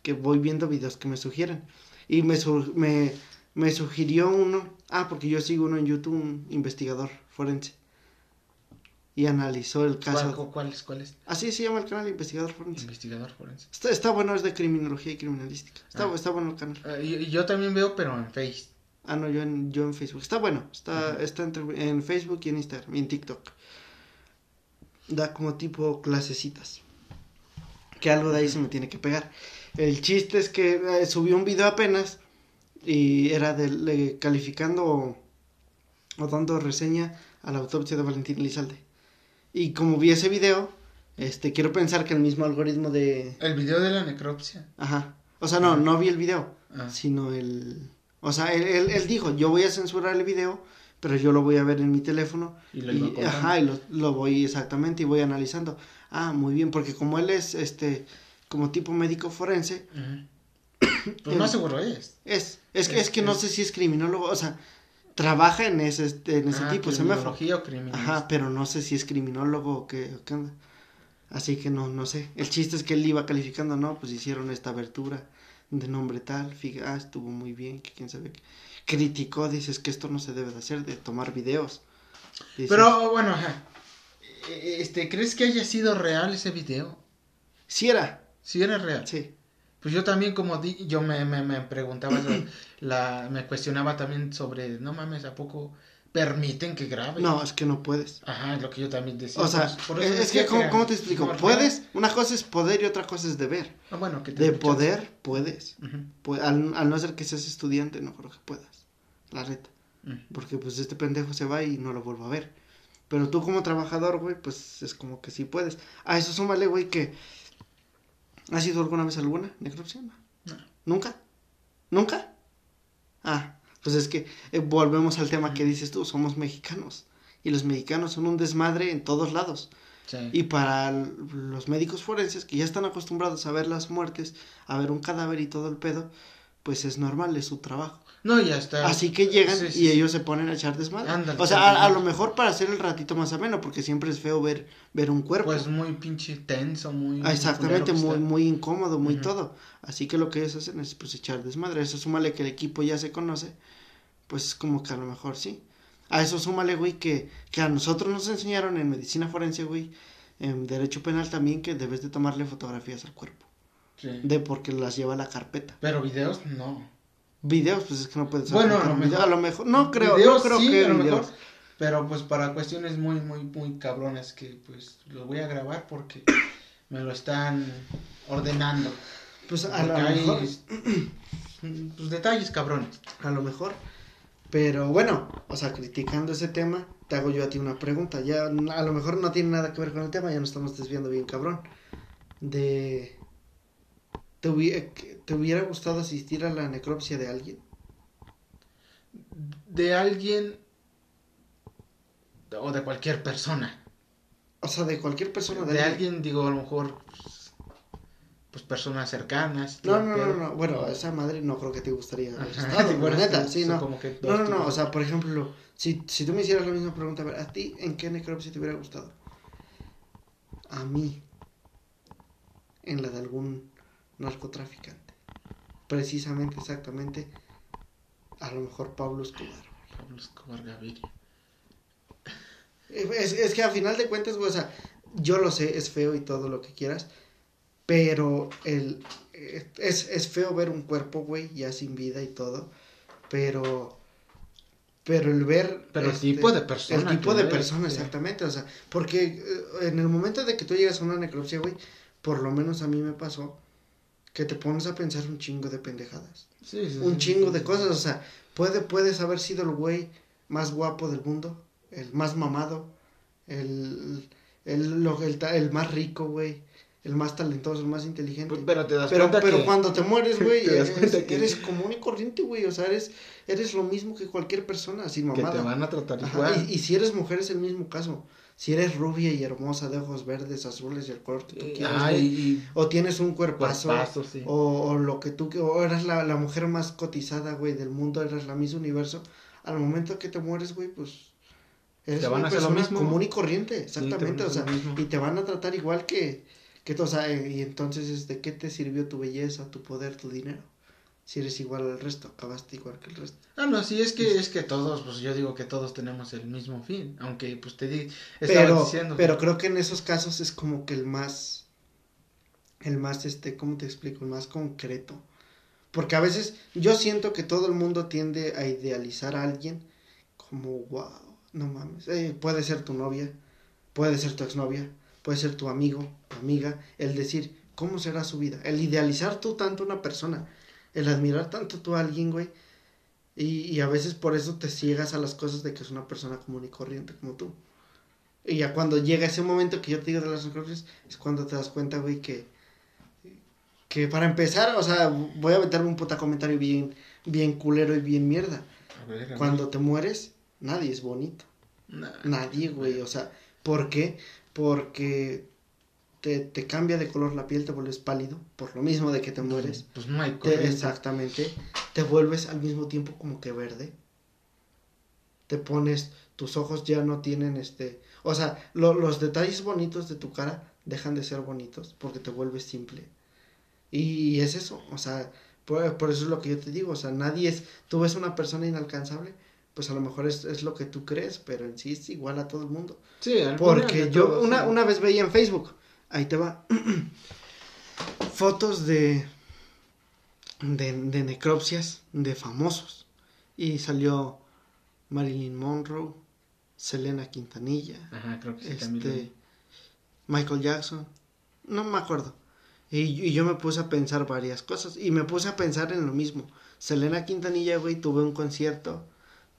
que voy viendo videos que me sugieren. Y me, su- me, me sugirió uno, ah, porque yo sigo uno en YouTube, un investigador forense. Y analizó el caso. ¿Cuál, cuál es? ¿Cuál es? Así se llama el canal, investigador forense. Investigador forense. Está, está bueno, es de criminología y criminalística. Está, Ah. está bueno el canal. Ah, y, y yo también veo, pero en Face. Ah, no, yo en, yo en Facebook. Está bueno. Está, está entre- en Facebook y en Instagram y en TikTok. Da como tipo clasecitas. Que algo de ahí se me tiene que pegar. El chiste es que eh, subió un video apenas y era de, de- calificando o, o dando reseña a la autopsia de Valentín Elizalde. Y como vi ese video, este quiero pensar que el mismo algoritmo de... El video de la necropsia. Ajá. O sea, no, no vi el video Ah. sino el... O sea, él, él, él dijo, yo voy a censurar el video, pero yo lo voy a ver en mi teléfono. Y lo Y, ajá, y lo, lo voy exactamente y voy analizando. Ah, muy bien, porque como él es, este, como tipo médico forense, Ujú. Pues más seguro es. es, es, que- Es- es que no sé si es criminólogo, o sea, trabaja en ese, este, en ese Ah, tipo, se me o. Ajá, pero no sé si es criminólogo o qué, o qué. Así que no, no sé. El chiste es que él iba calificando, no, pues hicieron esta abertura de nombre tal, fíjate, ah, estuvo muy bien, que quién sabe qué. Criticó, dices que esto no se debe de hacer, de tomar videos. Dices, Pero bueno, ajá. Eh, Este, ¿crees que haya sido real ese video? Sí era, Sí era real. sí. Pues yo también como di, yo me, me, me preguntaba, la, la- me cuestionaba también sobre, no mames, ¿a poco permiten que grabe. No, es que no puedes. Ajá, es lo que yo también decía. O sea, Por- eso es que, ¿cómo, te explico? Puedes, una cosa es poder y otra cosa es deber. Ah, bueno, que te De chance. poder, puedes. Pu- al, al no ser que seas estudiante, no creo que puedas. La neta. ujú. Porque pues este pendejo se va y no lo vuelvo a ver. Pero tú como trabajador, güey, pues es como que sí puedes. A eso súmale, güey, que... ¿Has ido alguna vez a alguna necropsia? No. ¿Nunca? ¿Nunca? Ah, pues es que eh, volvemos al tema que dices tú, somos mexicanos. Y los mexicanos son un desmadre en todos lados. Sí. Y para los médicos forenses que ya están acostumbrados a ver las muertes, a ver un cadáver y todo el pedo, pues es normal, es su trabajo. No, ya está. Así que llegan Sí, sí, y sí. ellos se ponen a echar desmadre. Ándale, o sea, a, a lo mejor para hacer el ratito más ameno, porque siempre es feo ver, ver un cuerpo. Pues muy pinche tenso, muy. Ah, Exactamente, muy, muy incómodo, muy todo. Así que lo que ellos hacen es pues echar desmadre. Eso súmale que el equipo ya se conoce, pues es como que a lo mejor sí. A eso súmale, güey, que, que a nosotros nos enseñaron en medicina forense, güey, en derecho penal también, que debes de tomarle fotografías al cuerpo. Sí. De porque las lleva a la carpeta. Pero videos, no. Videos, pues es que no puedes Bueno, a lo mejor- A lo mejor, no creo, Videos no creo sí, que a lo videos. mejor. Pero pues para cuestiones muy, muy, muy cabronas que pues lo voy a grabar porque me lo están ordenando. Pues a lo hay, mejor. pues, detalles cabrones. A lo mejor. Pero bueno, o sea, criticando ese tema, te hago yo a ti una pregunta. Ya a lo mejor no tiene nada que ver con el tema, ya nos estamos desviando bien cabrón. De. ¿Te hubiera, ¿Te hubiera gustado asistir a la necropsia de alguien? De alguien o de cualquier persona. O sea, de cualquier persona. De alguien, digo, a lo mejor, pues, pues personas cercanas. No, no, no. Bueno, esa madre no creo que te gustaría Ajá, estado, sí, neta, sí, no. como que No, no, o sea, por ejemplo, si, si tú me hicieras la misma pregunta, a ver, ¿a ti en qué necropsia te hubiera gustado? A mí, en la de algún narcotraficante. Precisamente, exactamente, a lo mejor Pablo Escobar. Pablo Escobar Gaviria. Es, es que a final de cuentas, güey, o sea, yo lo sé, es feo y todo lo que quieras, pero el, eh, es, es feo ver un cuerpo, güey, ya sin vida y todo, pero, pero el ver... Pero el este, tipo de persona El tipo de ves, persona, exactamente, o sea, porque eh, en el momento de que tú llegas a una necropsia, güey, por lo menos a mí me pasó que te pones a pensar un chingo de pendejadas Sí, sí, un sí, chingo de cosas, o sea, puede, puedes haber sido el güey más guapo del mundo, el más mamado, el, el, lo- el, el más rico, güey, el más talentoso, el más inteligente. Pues, Pero te das Pero, cuenta pero que... cuando te mueres, güey, eres, que- común y corriente, güey, o sea, eres, eres lo mismo que cualquier persona, sin que mamada. te van a tratar Ajá, igual. y, y si eres mujer es el mismo caso. Si eres rubia y hermosa, de ojos verdes, azules y el color que tú quieras, Ay, güey, y o tienes un cuerpazo, cuerpazo, sí. o, o lo que tú, o eras la, la mujer más cotizada, güey, del mundo, eras la Miss Universo, al momento que te mueres, güey, pues eres Te van una a hacer lo persona mismo. común y corriente, te exactamente, a o sea, y te van a tratar igual que, que o sea, eh, y entonces, es ¿de qué te sirvió tu belleza, tu poder, tu dinero? Si eres igual al resto, acabaste igual que el resto. Ah, no, sí, es que, es que todos, pues yo digo que todos tenemos el mismo fin, aunque pues te di, estaba Pero, diciendo. pero creo que en esos casos es como que el más, el más, este, ¿cómo te explico? El más concreto. Porque a veces yo siento que todo el mundo tiende a idealizar a alguien como, wow, no mames. Eh, puede ser tu novia, puede ser tu exnovia, puede ser tu amigo, tu amiga. El decir, ¿cómo será su vida? El idealizar tú tanto a una persona, el admirar tanto tú a alguien, güey. Y, y a veces por eso te ciegas a las cosas de que es una persona común y corriente como tú. Y ya cuando llega ese momento que yo te digo de las necropsias, es cuando te das cuenta, güey, que, que para empezar, o sea, voy a meterme un puta comentario bien, bien culero y bien mierda. A ver. Cuando te mueres, nadie es bonito. Nah. Nadie, güey, o sea, ¿por qué? Porque te, te cambia de color la piel, te vuelves pálido, por lo mismo de que te mueres. Pues no hay corriente. exactamente. Te vuelves al mismo tiempo como que verde. Te pones, tus ojos ya no tienen este... O sea, lo- los detalles bonitos de tu cara dejan de ser bonitos porque te vuelves simple. Y es eso, o sea, por, por eso es lo que yo te digo, o sea, nadie es... Tú ves una persona inalcanzable, pues a lo mejor es, es lo que tú crees, pero en sí es igual a todo el mundo. Sí, al Porque yo todo, una, sí. una vez veía en Facebook, ahí te va, fotos de, de, de necropsias de famosos. Y salió Marilyn Monroe, Selena Quintanilla, Ajá, creo que sí, este. Michael Jackson, no me acuerdo. Y, y yo me puse a pensar varias cosas y me puse a pensar en lo mismo. Selena Quintanilla, güey, tuve un concierto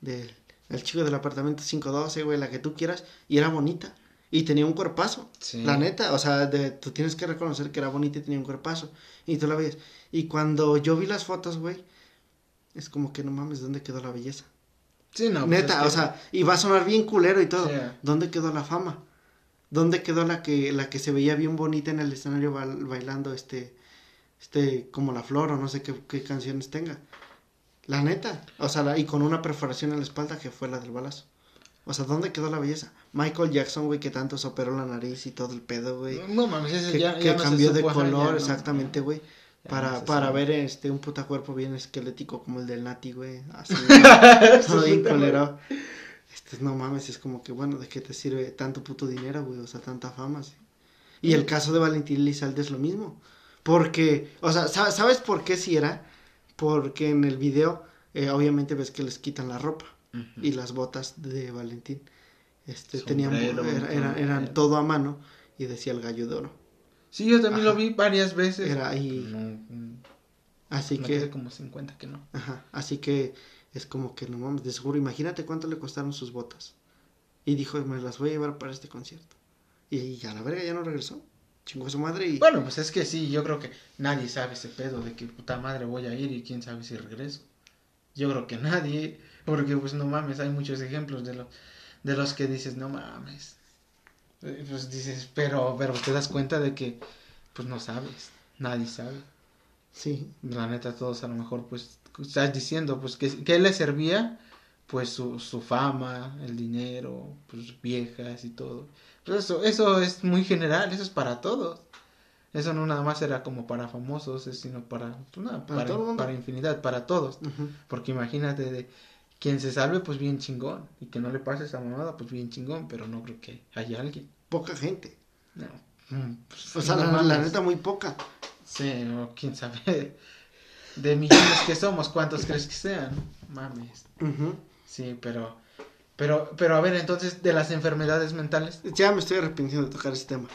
del el chico del apartamento 512, güey, la que tú quieras, y era bonita. Y tenía un cuerpazo. Sí. La neta, o sea, de- tú tienes que reconocer que era bonita y tenía un cuerpazo. Y tú la veías. Y cuando yo vi las fotos, güey, es como que no mames, ¿dónde quedó la belleza? Sí, no. pues Neta, es que- o sea, y va a sonar bien culero y todo. ¿Dónde quedó la fama? ¿Dónde quedó la que la que se veía bien bonita en el escenario bail- bailando este este como la flor o no sé qué, qué canciones tenga? La neta, o sea, la- y con una perforación en la espalda que fue la del balazo. O sea, ¿dónde quedó la belleza? Michael Jackson, güey, que tanto se operó la nariz y todo el pedo, güey. No mames, ese Que, ya, que ya no se cambió de ya color, exactamente, güey. Para, para sabe. ver este un puta cuerpo bien esquelético como el del Nati, güey. Así, todo bien culero. Este, no mames, es como que, bueno, ¿de qué te sirve tanto puto dinero, güey? O sea, tanta fama, sí. Y el caso de Valentín Elizalde es lo mismo. Porque, o sea, ¿sa- ¿sabes por qué si era? Porque en el video, eh, obviamente ves que les quitan la ropa Ujú. y las botas de Valentín. Este, tenían, era- eran era. todo a mano y decía el gallo de oro. Sí, yo también Ajá. lo vi varias veces. Era ahí. No, mm, Así me que, quedé como 50 que no. Ajá, así que es como que no mames, de seguro, imagínate cuánto le costaron sus botas. Y dijo, me las voy a llevar para este concierto. Y, y ya la verga ya no regresó. Chingó a su madre y... Bueno, pues es que sí, yo creo que nadie sabe ese pedo de que puta madre voy a ir y quién sabe si regreso. Yo creo que nadie, porque pues no mames, hay muchos ejemplos de los de los que dices, no mames. Eh, Pues dices, pero pero te das cuenta de que pues no sabes, nadie sabe. Sí, La neta todos a lo mejor pues estás diciendo pues que que le servía pues su, su fama, el dinero, pues viejas y todo. Pero eso, eso es muy general, eso es para todos. Eso no nada más era como para famosos, es sino para, pues, nada, Para para, infinidad, para todos. Porque imagínate de quien se salve, pues bien chingón. Y que no le pase esa mamada, pues bien chingón. Pero no creo que haya alguien. poca gente. No. Pues, O sea, no la, la neta muy poca. Sí, o quién sabe. De millones que somos, ¿cuántos crees que sean? Mames. Ujú. Sí, pero, pero, pero a ver, entonces, de las enfermedades mentales, Ya me estoy arrepintiendo de tocar ese tema.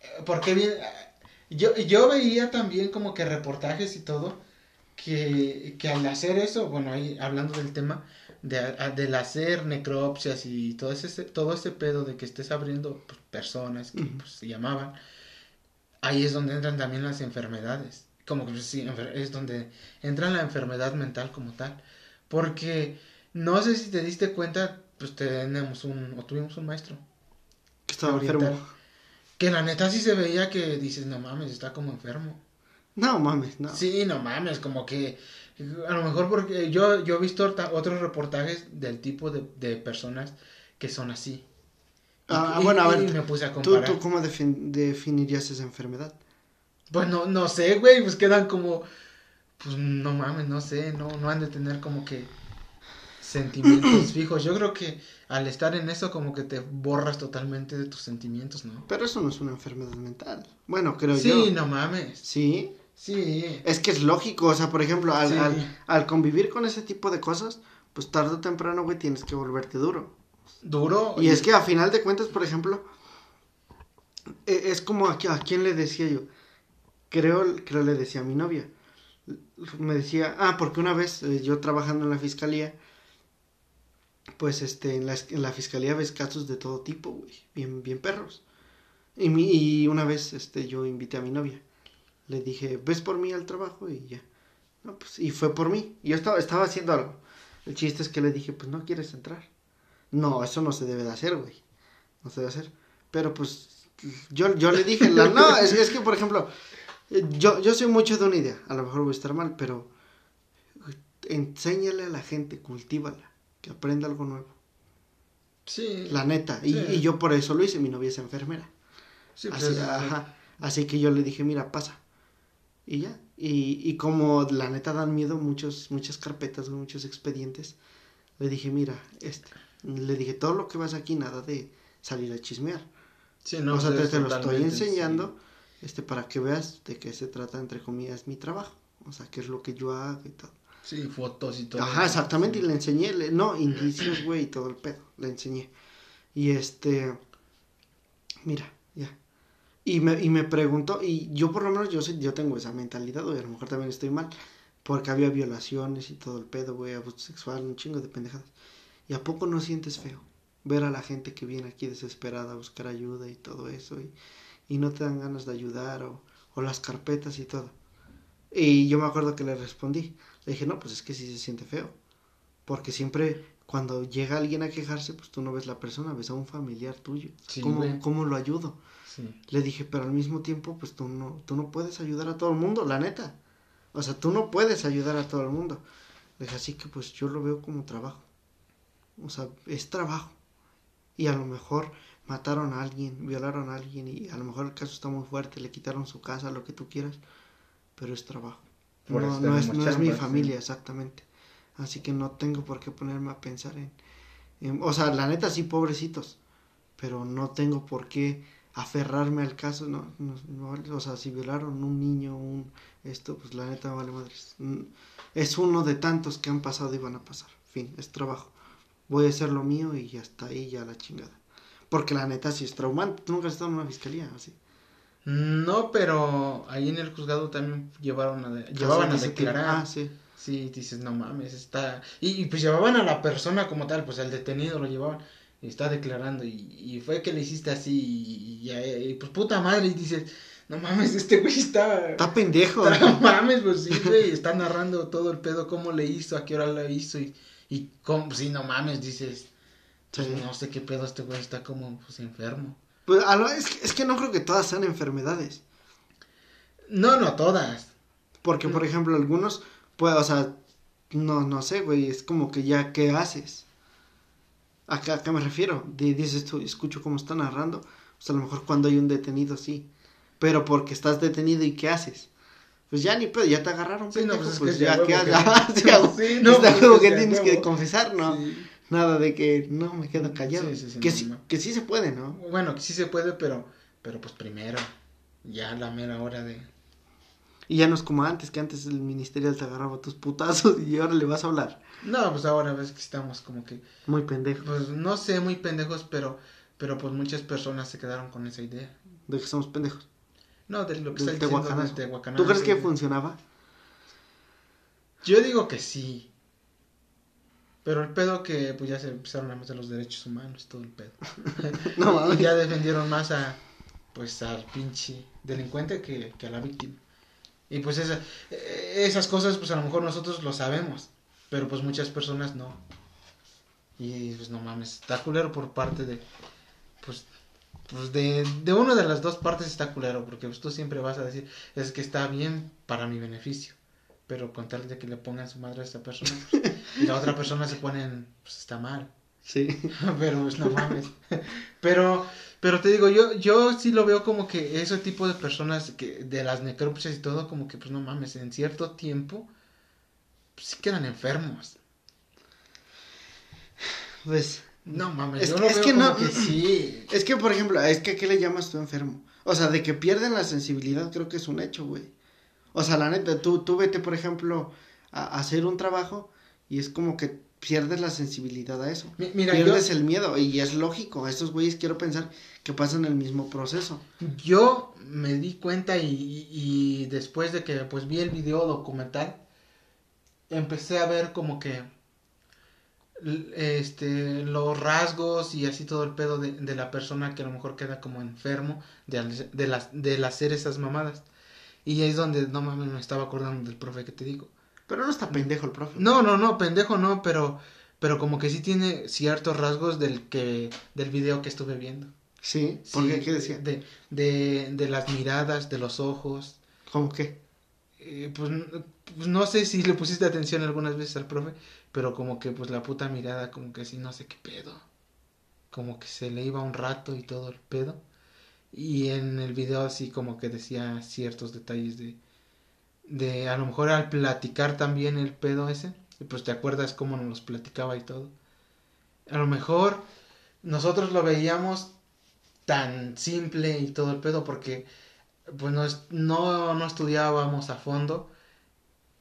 eh, porque bien, yo, yo veía también como que reportajes y todo, que, que al hacer eso, bueno, ahí hablando del tema, de, a- del hacer necropsias y todo ese, todo ese pedo de que estés abriendo pues, personas que pues, se llamaban, ahí es donde entran también las enfermedades, como que pues, sí, es donde entra la enfermedad mental como tal, porque no sé si te diste cuenta, pues tenemos un, o tuvimos un maestro, Que estaba Oriental. enfermo. que la neta sí se veía que dices, no mames, está como enfermo. No mames, no. Sí, no mames, como que a lo mejor porque yo, yo he visto otros reportajes del tipo de, de personas que son así. Ah, Y- bueno, a y ver, me puse a ¿Tú, comparar. ¿Tú cómo defin- definirías esa enfermedad? Pues no, no sé, güey, pues quedan como, pues no mames, no sé, no, no han de tener como que sentimientos fijos. Yo creo que al estar en eso como que te borras totalmente de tus sentimientos, ¿no? Pero eso no es una enfermedad mental. Bueno, creo Sí, yo. no mames. Sí. Sí. Es que es lógico, o sea, por ejemplo, al, Sí. al, al convivir con ese tipo de cosas, pues tarde o temprano, güey, tienes que volverte duro. Duro. Y es que a final de cuentas, por ejemplo, e- es como a quién le decía yo. Creo, creo le decía a mi novia. Me decía, ah, porque una vez eh, yo trabajando en la fiscalía, pues este, en la, en la fiscalía ves casos de todo tipo, güey, bien, bien perros. Y, mi, y una vez este, yo invité a mi novia. Le dije, ¿ves por mí al trabajo? Y ya. No, pues, y fue por mí. Yo estaba, estaba haciendo algo. El chiste es que le dije, pues no quieres entrar. No, eso no se debe de hacer, güey. No se debe hacer. Pero pues yo, yo le dije, la, no, es, es que por ejemplo, yo, yo soy mucho de una idea. A lo mejor voy a estar mal, pero enséñale a la gente, cultívala, que aprenda algo nuevo. Sí. La neta. Y, Sí. y yo por eso lo hice, mi novia es enfermera. Sí, pues, Así, ajá. Así que yo le dije, mira, pasa. Y ya. Y, y como la neta dan miedo muchos, muchas carpetas, muchos expedientes, le dije, mira, este, le dije, todo lo que vas aquí, nada de salir a chismear. Sí, no, o sea, te, es te lo estoy enseñando, este, para que veas de qué se trata, entre comillas, mi trabajo. O sea, qué es lo que yo hago y todo. Sí, fotos y todo. Ajá, exactamente, y le enseñé, le- no, indicios, güey, y todo el pedo, le enseñé. Y este, mira, ya. Y me, y me preguntó, y yo por lo menos, yo, yo tengo esa mentalidad, güey, a lo mejor también estoy mal, porque había violaciones y todo el pedo, güey, abuso sexual, un chingo de pendejadas. ¿Y a poco no sientes feo? Ver a la gente que viene aquí desesperada a buscar ayuda y todo eso, y, y no te dan ganas de ayudar, o, o las carpetas y todo. Y yo me acuerdo que le respondí, le dije, no, pues es que sí se siente feo. Porque siempre cuando llega alguien a quejarse, pues tú no ves la persona, ves a un familiar tuyo. Sí, ¿Cómo. ¿Cómo lo ayudo? Sí. Le dije, pero al mismo tiempo, pues tú no, tú no puedes ayudar a todo el mundo, la neta. O sea, tú no puedes ayudar a todo el mundo. Le dije, así que pues yo lo veo como trabajo. O sea, es trabajo. Y a lo mejor mataron a alguien, violaron a alguien y a lo mejor el caso está muy fuerte, le quitaron su casa, lo que tú quieras, pero es trabajo. No, no, es, no es mi familia, exactamente. Así que no tengo por qué ponerme a pensar en, en- O sea, la neta sí, pobrecitos. Pero no tengo por qué aferrarme al caso. No, no, no vale, o sea, si violaron un niño, un esto, pues la neta vale madres. Mm, Es uno de tantos que han pasado y van a pasar. Fin, es trabajo. Voy a hacer lo mío y hasta ahí ya la chingada. Porque la neta sí es traumante. Tú nunca has estado en una fiscalía, así. No, pero ahí en el juzgado también llevaron a de- llevaban a declarar. Ah, sí. Sí, dices, no mames, está... Y, y, pues llevaban a la persona como tal, pues al detenido lo llevaban, está declarando, y, y fue que le hiciste así, y, y- y, pues puta madre, y dices, no mames, este güey está... Está pendejo. No mames, pues sí, güey, está narrando todo el pedo, cómo le hizo, a qué hora lo hizo, y, y cómo, sí, no mames, dices, pues Sí. no sé qué pedo, este güey está como, pues, enfermo. Pues, a lo- es, que- es que no creo que todas sean enfermedades. No, no todas. Porque, por ejemplo, algunos, pues, o sea, no, no sé, güey, es como que ya, ¿qué haces? ¿A qué, a qué me refiero? Di- dices tú, escucho cómo está narrando. O sea, a lo mejor cuando hay un detenido, sí. Pero porque estás detenido y ¿qué haces? Pues ya ni pedo, ya te agarraron, Sí, no, pendejo, pues es pues que ya, ¿qué haces? sí, a no, Está pues que tienes que confesar, ¿no? Sí. Nada de que, no, me quedo callado. Sí, sí, que, no, sí, no. que sí se puede, ¿no? Bueno, que sí se puede, pero, pero pues primero, ya la mera hora de... Y ya no es como antes, que antes el ministerial te agarraba tus putazos y ahora le vas a hablar. No, pues ahora ves que estamos como que, Muy pendejo. pues no sé, muy pendejos, pero, pero pues muchas personas se quedaron con esa idea. De que somos pendejos. No, de lo que está diciendo tehuacanazo. del. ¿Tú crees que funcionaba? Yo digo que sí. Pero el pedo que pues ya se empezaron a meter los derechos humanos, todo el pedo. No Y ya defendieron más a pues al pinche delincuente que, que a la víctima. Y pues esa, eh, esas cosas pues a lo mejor nosotros lo sabemos, pero pues muchas personas no. Y pues no mames, está culero por parte de pues pues de, de una de las dos partes está culero, porque pues tú siempre vas a decir, es que está bien para mi beneficio, pero con tal de que le pongan su madre a esta persona, pues, y la otra persona se pone en, pues está mal. Sí. pero pues no mames. Pero, pero te digo, yo, yo sí lo veo como que ese tipo de personas que, de las necropsias y todo, como que pues no mames, en cierto tiempo, pues sí quedan enfermos. Pues, No mames, Es yo que- lo es veo que como no- que sí. es que, por ejemplo, es que ¿a qué le llamas tú enfermo? O sea, de que pierden la sensibilidad, creo que es un hecho, güey. O sea, la neta, tú, tú vete, por ejemplo, a, a hacer un trabajo y es como que pierdes la sensibilidad a eso. Mi- Mira, yo, pierdes el miedo y es lógico. Estos güeyes quiero pensar que pasan el mismo proceso. yo me di cuenta y, después de que pues vi el video documental, empecé a ver como que este los rasgos y así todo el pedo de, de la persona que a lo mejor queda como enfermo de, de, las, de hacer esas mamadas. Y ahí es donde, no mames, me estaba acordando del profe que te digo. Pero no está pendejo el profe. No, no, no, pendejo no, pero, pero como que sí tiene ciertos rasgos del que, del video que estuve viendo. Sí, ¿por Sí, qué? ¿Qué decía? De, de, de las miradas, de los ojos. ¿Cómo qué? Eh, pues, pues no sé si le pusiste atención algunas veces al profe, pero como que pues la puta mirada, como que sí, no sé qué pedo. Como que se le iba un rato y todo el pedo. Y en el video así como que decía ciertos detalles de, de a lo mejor al platicar también el pedo ese, pues te acuerdas cómo nos los platicaba y todo. A lo mejor nosotros lo veíamos tan simple y todo el pedo porque pues no, no, no estudiábamos a fondo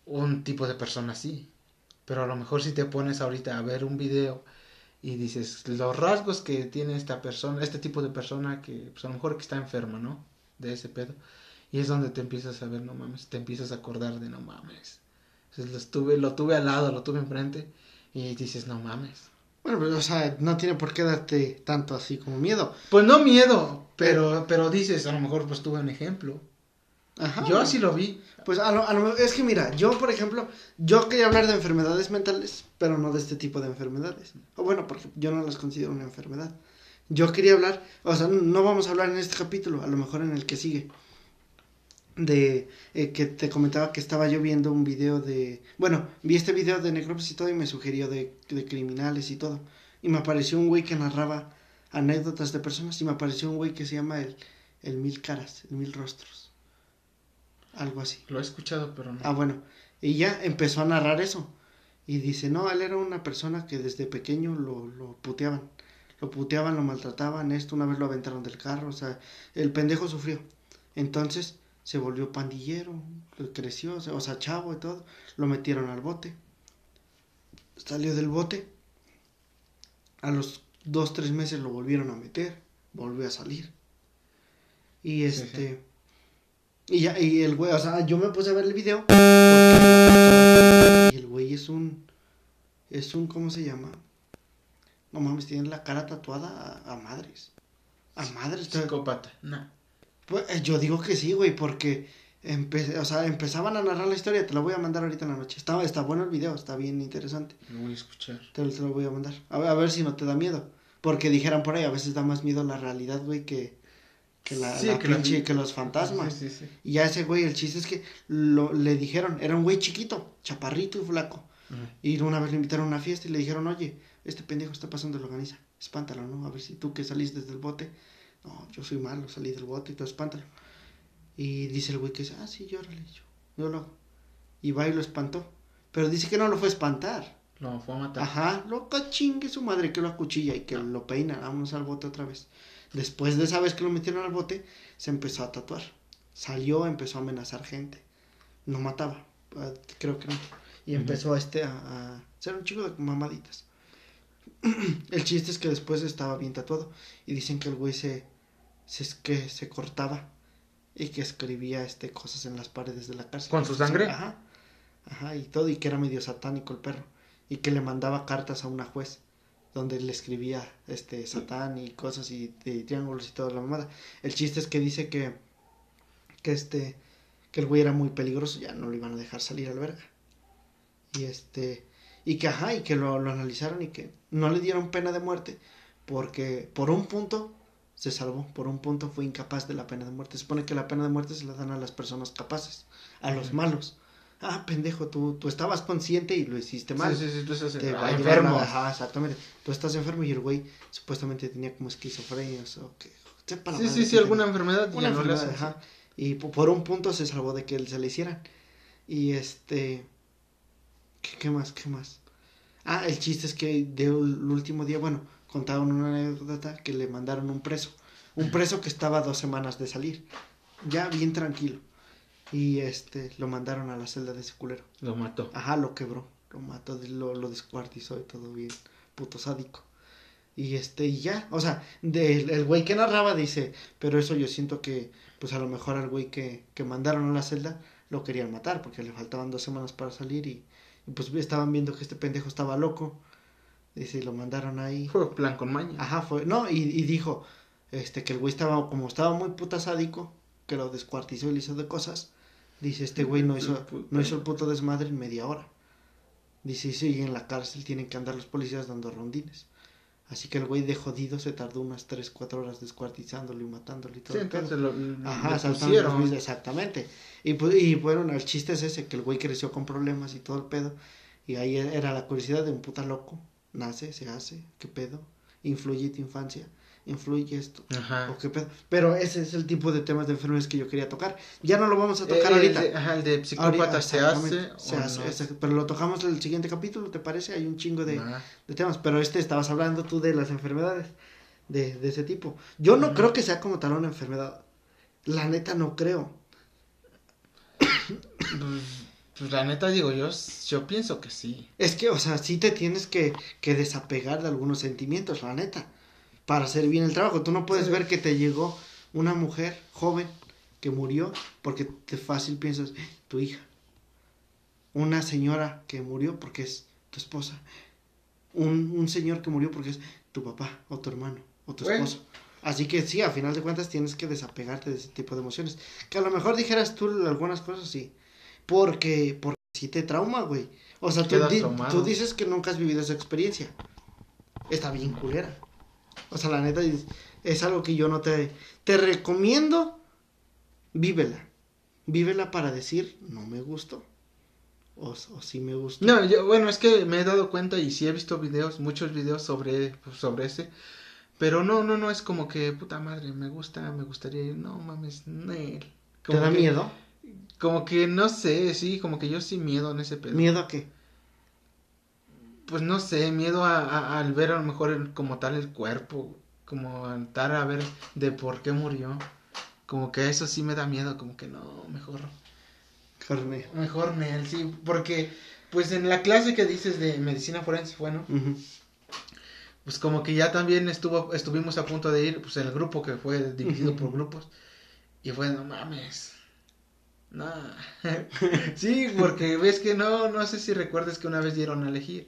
un tipo de persona así. Pero a lo mejor si te pones ahorita a ver un video y dices los rasgos que tiene esta persona, este tipo de persona que pues a lo mejor que está enferma, ¿no? De ese pedo. Y es donde te empiezas a ver, no mames, te empiezas a acordar de no mames. Entonces lo tuve, lo tuve al lado, lo tuve enfrente y dices, no mames. Bueno, pero, o sea, no tiene por qué darte tanto así como miedo. Pues no miedo, pero, pero dices, a lo mejor pues tuve un ejemplo. Ajá. Yo así lo vi. Pues a lo, a lo- es que mira, yo por ejemplo, yo quería hablar de enfermedades mentales, pero no de este tipo de enfermedades. O bueno, porque yo no las considero una enfermedad. Yo quería hablar, o sea, no vamos a hablar en este capítulo, a lo mejor en el que sigue. De eh, que te comentaba que estaba yo viendo un video de. Bueno, vi este video de necropsis y todo y me sugirió de, de criminales y todo. Y me apareció un güey que narraba anécdotas de personas y me apareció un güey que se llama el, el Mil Caras, el Mil Rostros. Algo así. Lo he escuchado, pero no. Ah, bueno. Y ya empezó a narrar eso. Y dice, no, él era una persona que desde pequeño lo, lo puteaban. Lo puteaban, lo maltrataban, esto, una vez lo aventaron del carro, o sea, el pendejo sufrió. Entonces se volvió pandillero, creció, o sea, chavo y todo. Lo metieron al bote. Salió del bote. A los dos, tres meses lo volvieron a meter. Volvió a salir. Y este... Y ya, y el güey, o sea, yo me puse a ver el video. porque- Y el güey es un. Es un, ¿cómo se llama? No mames, tiene la cara tatuada a, a madres. A madres. Psicópata. No. Pues, eh, yo digo que sí, güey, porque. empe- o sea, empezaban a narrar la historia. Te la voy a mandar ahorita en la noche. Está, está bueno el video, está bien interesante. Lo voy a escuchar. Te, lo- te lo voy a mandar. A ver, a ver si no te da miedo. Porque dijeran por ahí, a veces da más miedo la realidad, güey, que, que la, Sí, la que la- pinche- que los fantasmas. Sí, sí, sí. Y ya ese güey, el chiste es que lo, le dijeron, era un güey chiquito, chaparrito y flaco. Y una vez le invitaron a una fiesta y le dijeron, oye, este pendejo está pasando la organiza, espántalo, ¿no? A ver si tú que salís desde el bote. No, yo soy malo, salí del bote y todo, espántalo. Y dice el güey que dice, ah, sí, llórale, yo, yo lo hago. Y va y lo espantó. Pero dice que no lo fue a espantar. Lo fue a matar. Ajá, loco chingue su madre que lo acuchilla y que lo peina, vámonos al bote otra vez. Después de esa vez que lo metieron al bote, se empezó a tatuar. Salió, empezó a amenazar gente. No mataba, ah, creo que no. Y Ujú. empezó este a, a hacer un chico de mamaditas. El chiste es que después estaba bien tatuado y dicen que el güey se, se es que se cortaba y que escribía este cosas en las paredes de la cárcel. ¿Con su sangre? Ajá. Ajá, y todo y que era medio satánico el perro y que le mandaba cartas a una juez donde le escribía este satán y cosas y, de triángulos y toda la mamada. El chiste es que dice que que este que el güey era muy peligroso, ya no lo iban a dejar salir al verga. Y este y que ajá, y que lo, lo analizaron y que no le dieron pena de muerte porque por un punto se salvó, por un punto fue incapaz de la pena de muerte. Se supone que la pena de muerte se la dan a las personas capaces, a los malos. Ah, pendejo, tú, tú estabas consciente y lo hiciste mal. Sí, sí, sí, tú estás Te va a enfermo. la- Ajá, exactamente. Tú estás enfermo y el güey supuestamente tenía como esquizofrenia o que... sepa la Sí, sí, sí, tenía. alguna enfermedad. y Una no enfermedad, ajá. Y po- por un punto se salvó de que él se le hicieran. Y este... ¿Qué, qué más? ¿Qué más? Ah, el chiste es que de el último día, bueno, contaron una anécdota que le mandaron un preso. Un preso que estaba dos semanas de salir. Ya bien tranquilo. Y este, lo mandaron a la celda de ese culero. Lo mató. Ajá, lo quebró, lo mató, lo, lo descuartizó y todo bien, puto sádico. Y este, y ya, o sea, del el güey que narraba dice, pero eso yo siento que, pues a lo mejor al güey que, que mandaron a la celda lo querían matar, porque le faltaban dos semanas para salir y, y pues estaban viendo que este pendejo estaba loco. Dice, y lo mandaron ahí. Fue plan con maña. Ajá, fue, no, y, y dijo, este, que el güey estaba, como estaba muy puta sádico, que lo descuartizó y le hizo de cosas, dice, este güey no hizo, no hizo el puto desmadre en media hora. Dice, y sí, en la cárcel tienen que andar los policías dando rondines. Así que el güey de jodido se tardó unas 3, 4 horas descuartizándolo y matándolo y todo. Sí, entonces lo, Ajá, saltaron los exactamente. Y, pues, y bueno, el chiste es ese, que el güey creció con problemas y todo el pedo. Y ahí era la curiosidad de un puta loco. Nace, se hace, qué pedo. Influye tu infancia, influye esto. Ajá. o qué pedo. Pero ese es el tipo de temas de enfermedades que yo quería tocar. Ya no lo vamos a tocar Eh, ahorita. El de, ajá, el de psicópata se hace. se o hace, no? Pero lo tocamos en el siguiente capítulo, ¿te parece? Hay un chingo de, de temas. Pero este estabas hablando tú de las enfermedades de, de ese tipo. Yo no creo que sea como tal una enfermedad. La neta no creo. pues, la neta digo, yo, yo pienso que sí. Es que, o sea, sí te tienes que, que desapegar de algunos sentimientos, la neta, para hacer bien el trabajo. Tú no puedes Sí. ver que te llegó una mujer joven que murió porque te fácil piensas, "Eh, tu hija. Una señora que murió porque es tu esposa. Un, un señor que murió porque es tu papá o tu hermano o tu Bueno. esposo. Así que sí, a final de cuentas tienes que desapegarte de ese tipo de emociones. Que a lo mejor dijeras tú algunas cosas, sí. Porque, porque sí te trauma, güey. O sea, tú, Quedas di- traumado. tú dices que nunca has vivido esa experiencia. Está bien culera. O sea, la neta es, es algo que yo no te... Te recomiendo, vívela. Vívela para decir, no me gustó. O, o sí me gustó. No, yo, bueno, es que me he dado cuenta y sí he visto videos, muchos videos sobre, sobre ese. Pero no, no, no es como que, puta madre, me gusta, me gustaría ir. No mames, Nel. ¿Te da que- miedo? Como que no sé, sí, como que yo sí miedo en ese pedo. ¿Miedo a qué? Pues no sé, miedo a, a- al ver a lo mejor el- como tal el cuerpo, como al estar a ver de por qué murió. Como que eso sí me da miedo, como que no, mejor, Carne. mejor Nel, sí, porque pues en la clase que dices de medicina forense, bueno, Ujú. pues como que ya también estuvo, estuvimos a punto de ir, pues el grupo que fue dividido por grupos, y fue, no mames, no, sí, porque ves que no, no sé si recuerdas que una vez dieron a elegir,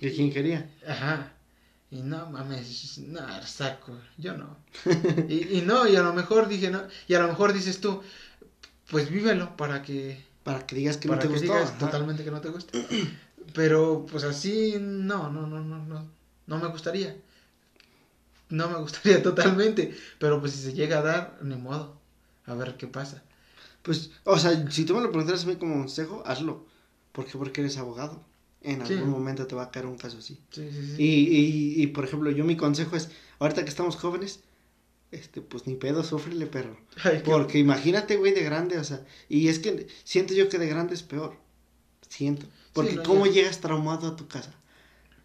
¿Y quién quería? Ajá. Y no mames, no, saco, yo no. Y, y no, y a lo mejor dije, no, y a lo mejor dices tú, pues vívelo para que, Para que digas que para no te que gustó. digas totalmente que no te guste. Pero pues así, no, no, no, no, no, no me gustaría. No me gustaría totalmente, pero pues si se llega a dar, ni modo, a ver qué pasa. Pues, o sea, si tú me lo preguntaras a mí como consejo, hazlo. ¿Por qué? Porque eres abogado. En Sí. algún momento te va a caer un caso así. Sí. Y, y, y, por ejemplo, yo mi consejo es, ahorita que estamos jóvenes, este, pues ni pedo, sufrele, perro. Ay, qué- Porque imagínate, güey, de grande, o sea, y es que siento yo que de grande es peor. Siento. Porque no, ¿cómo ya. llegas traumado a tu casa?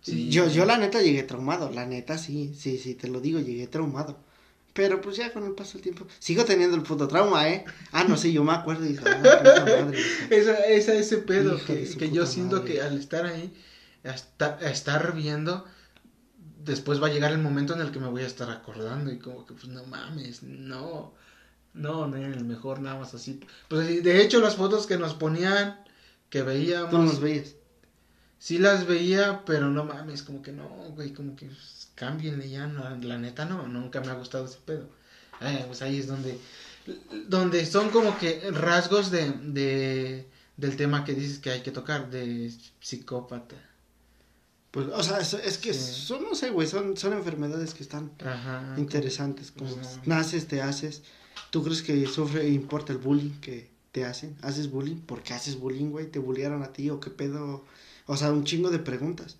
Yo, yo la neta llegué traumado, la neta sí, sí, sí, te lo digo, llegué traumado. Pero pues ya con el paso del tiempo, sigo teniendo el puto trauma, ¿eh? Ah, no sé, yo me acuerdo y ah, puta madre. Esa, esa ese pedo Hijo que, que yo siento madre. que al estar ahí, a estar, a estar viendo, después va a llegar el momento en el que me voy a estar acordando y como que pues no mames, no, no, no, el mejor nada más así. Pues sí, de hecho las fotos que nos ponían, que Tú no veíamos, los veías. sí las veía, pero no mames, como que no, güey, como que cámbienle ya, no, la neta no, nunca me ha gustado ese pedo. Eh, pues ahí es donde, donde son como que rasgos de, de, del tema que dices que hay que tocar, de psicópata. Pues, o sea, es, es que Sí. son, no sé, güey, son, son enfermedades que están Ajá. interesantes. Como Ajá. naces, te haces. ¿Tú crees que sufre importa el bullying que te hacen? ¿Haces bullying? ¿Por qué haces bullying, güey? ¿Te bullearon a ti o qué pedo? O sea, un chingo de preguntas.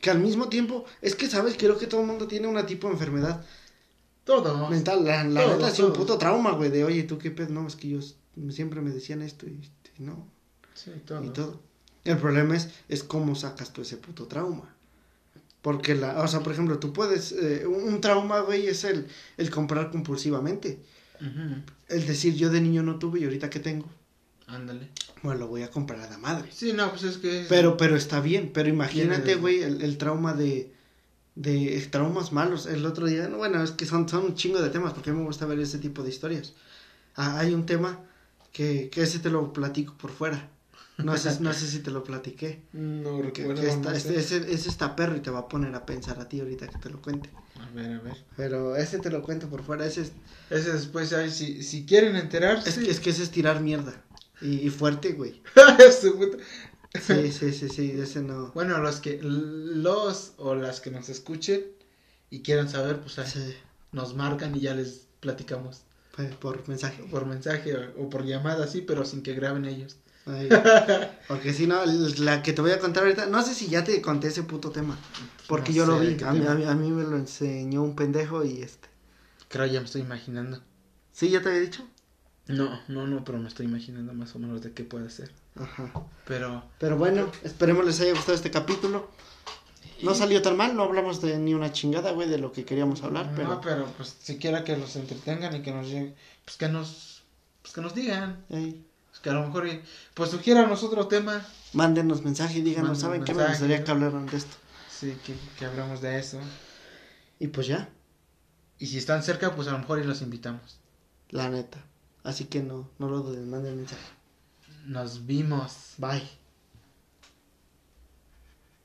Que al mismo tiempo, es que, ¿sabes? Creo que todo el mundo tiene una tipo de enfermedad Todo. mental. La, la Todo, neta, sí, un puto trauma, güey, de, oye, ¿tú qué pedo? No, es que yo siempre me decían esto y, y no, Sí, todo. y todo. El problema es, es cómo sacas tú ese puto trauma. Porque, la, o sea, por ejemplo, tú puedes, eh, un, trauma, güey, es el, el comprar compulsivamente. El decir, yo de niño no tuve y ahorita que tengo, Ándale. bueno, lo voy a comprar a la madre. Sí, no, pues es que... es- Pero, pero está bien, pero imagínate, güey, el, el trauma de, de traumas malos. El otro día, no, bueno, es que son, son un chingo de temas, porque a mí me gusta ver ese tipo de historias. Ah, hay un tema que, que ese te lo platico por fuera. No sé, no sé si te lo platiqué. No recuerdo. sé. este, ese, ese está perro y te va a poner a pensar a ti ahorita que te lo cuente. A ver, a ver. Pero ese te lo cuento por fuera. Ese es, Ese después, ay, si, si quieren enterarse... es, que, es que ese es tirar mierda. Y, y fuerte, güey. Su puta- Sí, sí, sí, sí, ese no. Bueno, los que... Los o las que nos escuchen y quieran saber, pues ahí Sí, nos marcan y ya les platicamos. pues, por mensaje. Por mensaje o, o por llamada, sí, pero sin que graben ellos. Ay, porque si no, la que te voy a contar ahorita, no sé si ya te conté ese puto tema, porque No yo lo vi, mí, a, mí, a mí me lo enseñó un pendejo y este. Creo ya me estoy imaginando. ¿Sí, ya te había dicho? No, no, no, pero me estoy imaginando más o menos de qué puede ser. Ajá. Pero. Pero bueno, esperemos les haya gustado este capítulo. No salió tan mal, no hablamos de ni una chingada, güey, de lo que queríamos hablar. No, pero pues siquiera que los entretengan y que nos lleguen. Pues que nos. Pues que nos digan. Pues que a lo mejor. Pues sugiéranos otro tema. Mándenos mensaje y díganos, Mándenos ¿saben qué me gustaría que hablaran de esto? Sí, que, que hablamos de eso. Y pues ya. Y si están cerca, pues a lo mejor y los invitamos. La neta. Así que no, no lo duden, manden mensaje. Nos vimos. Bye.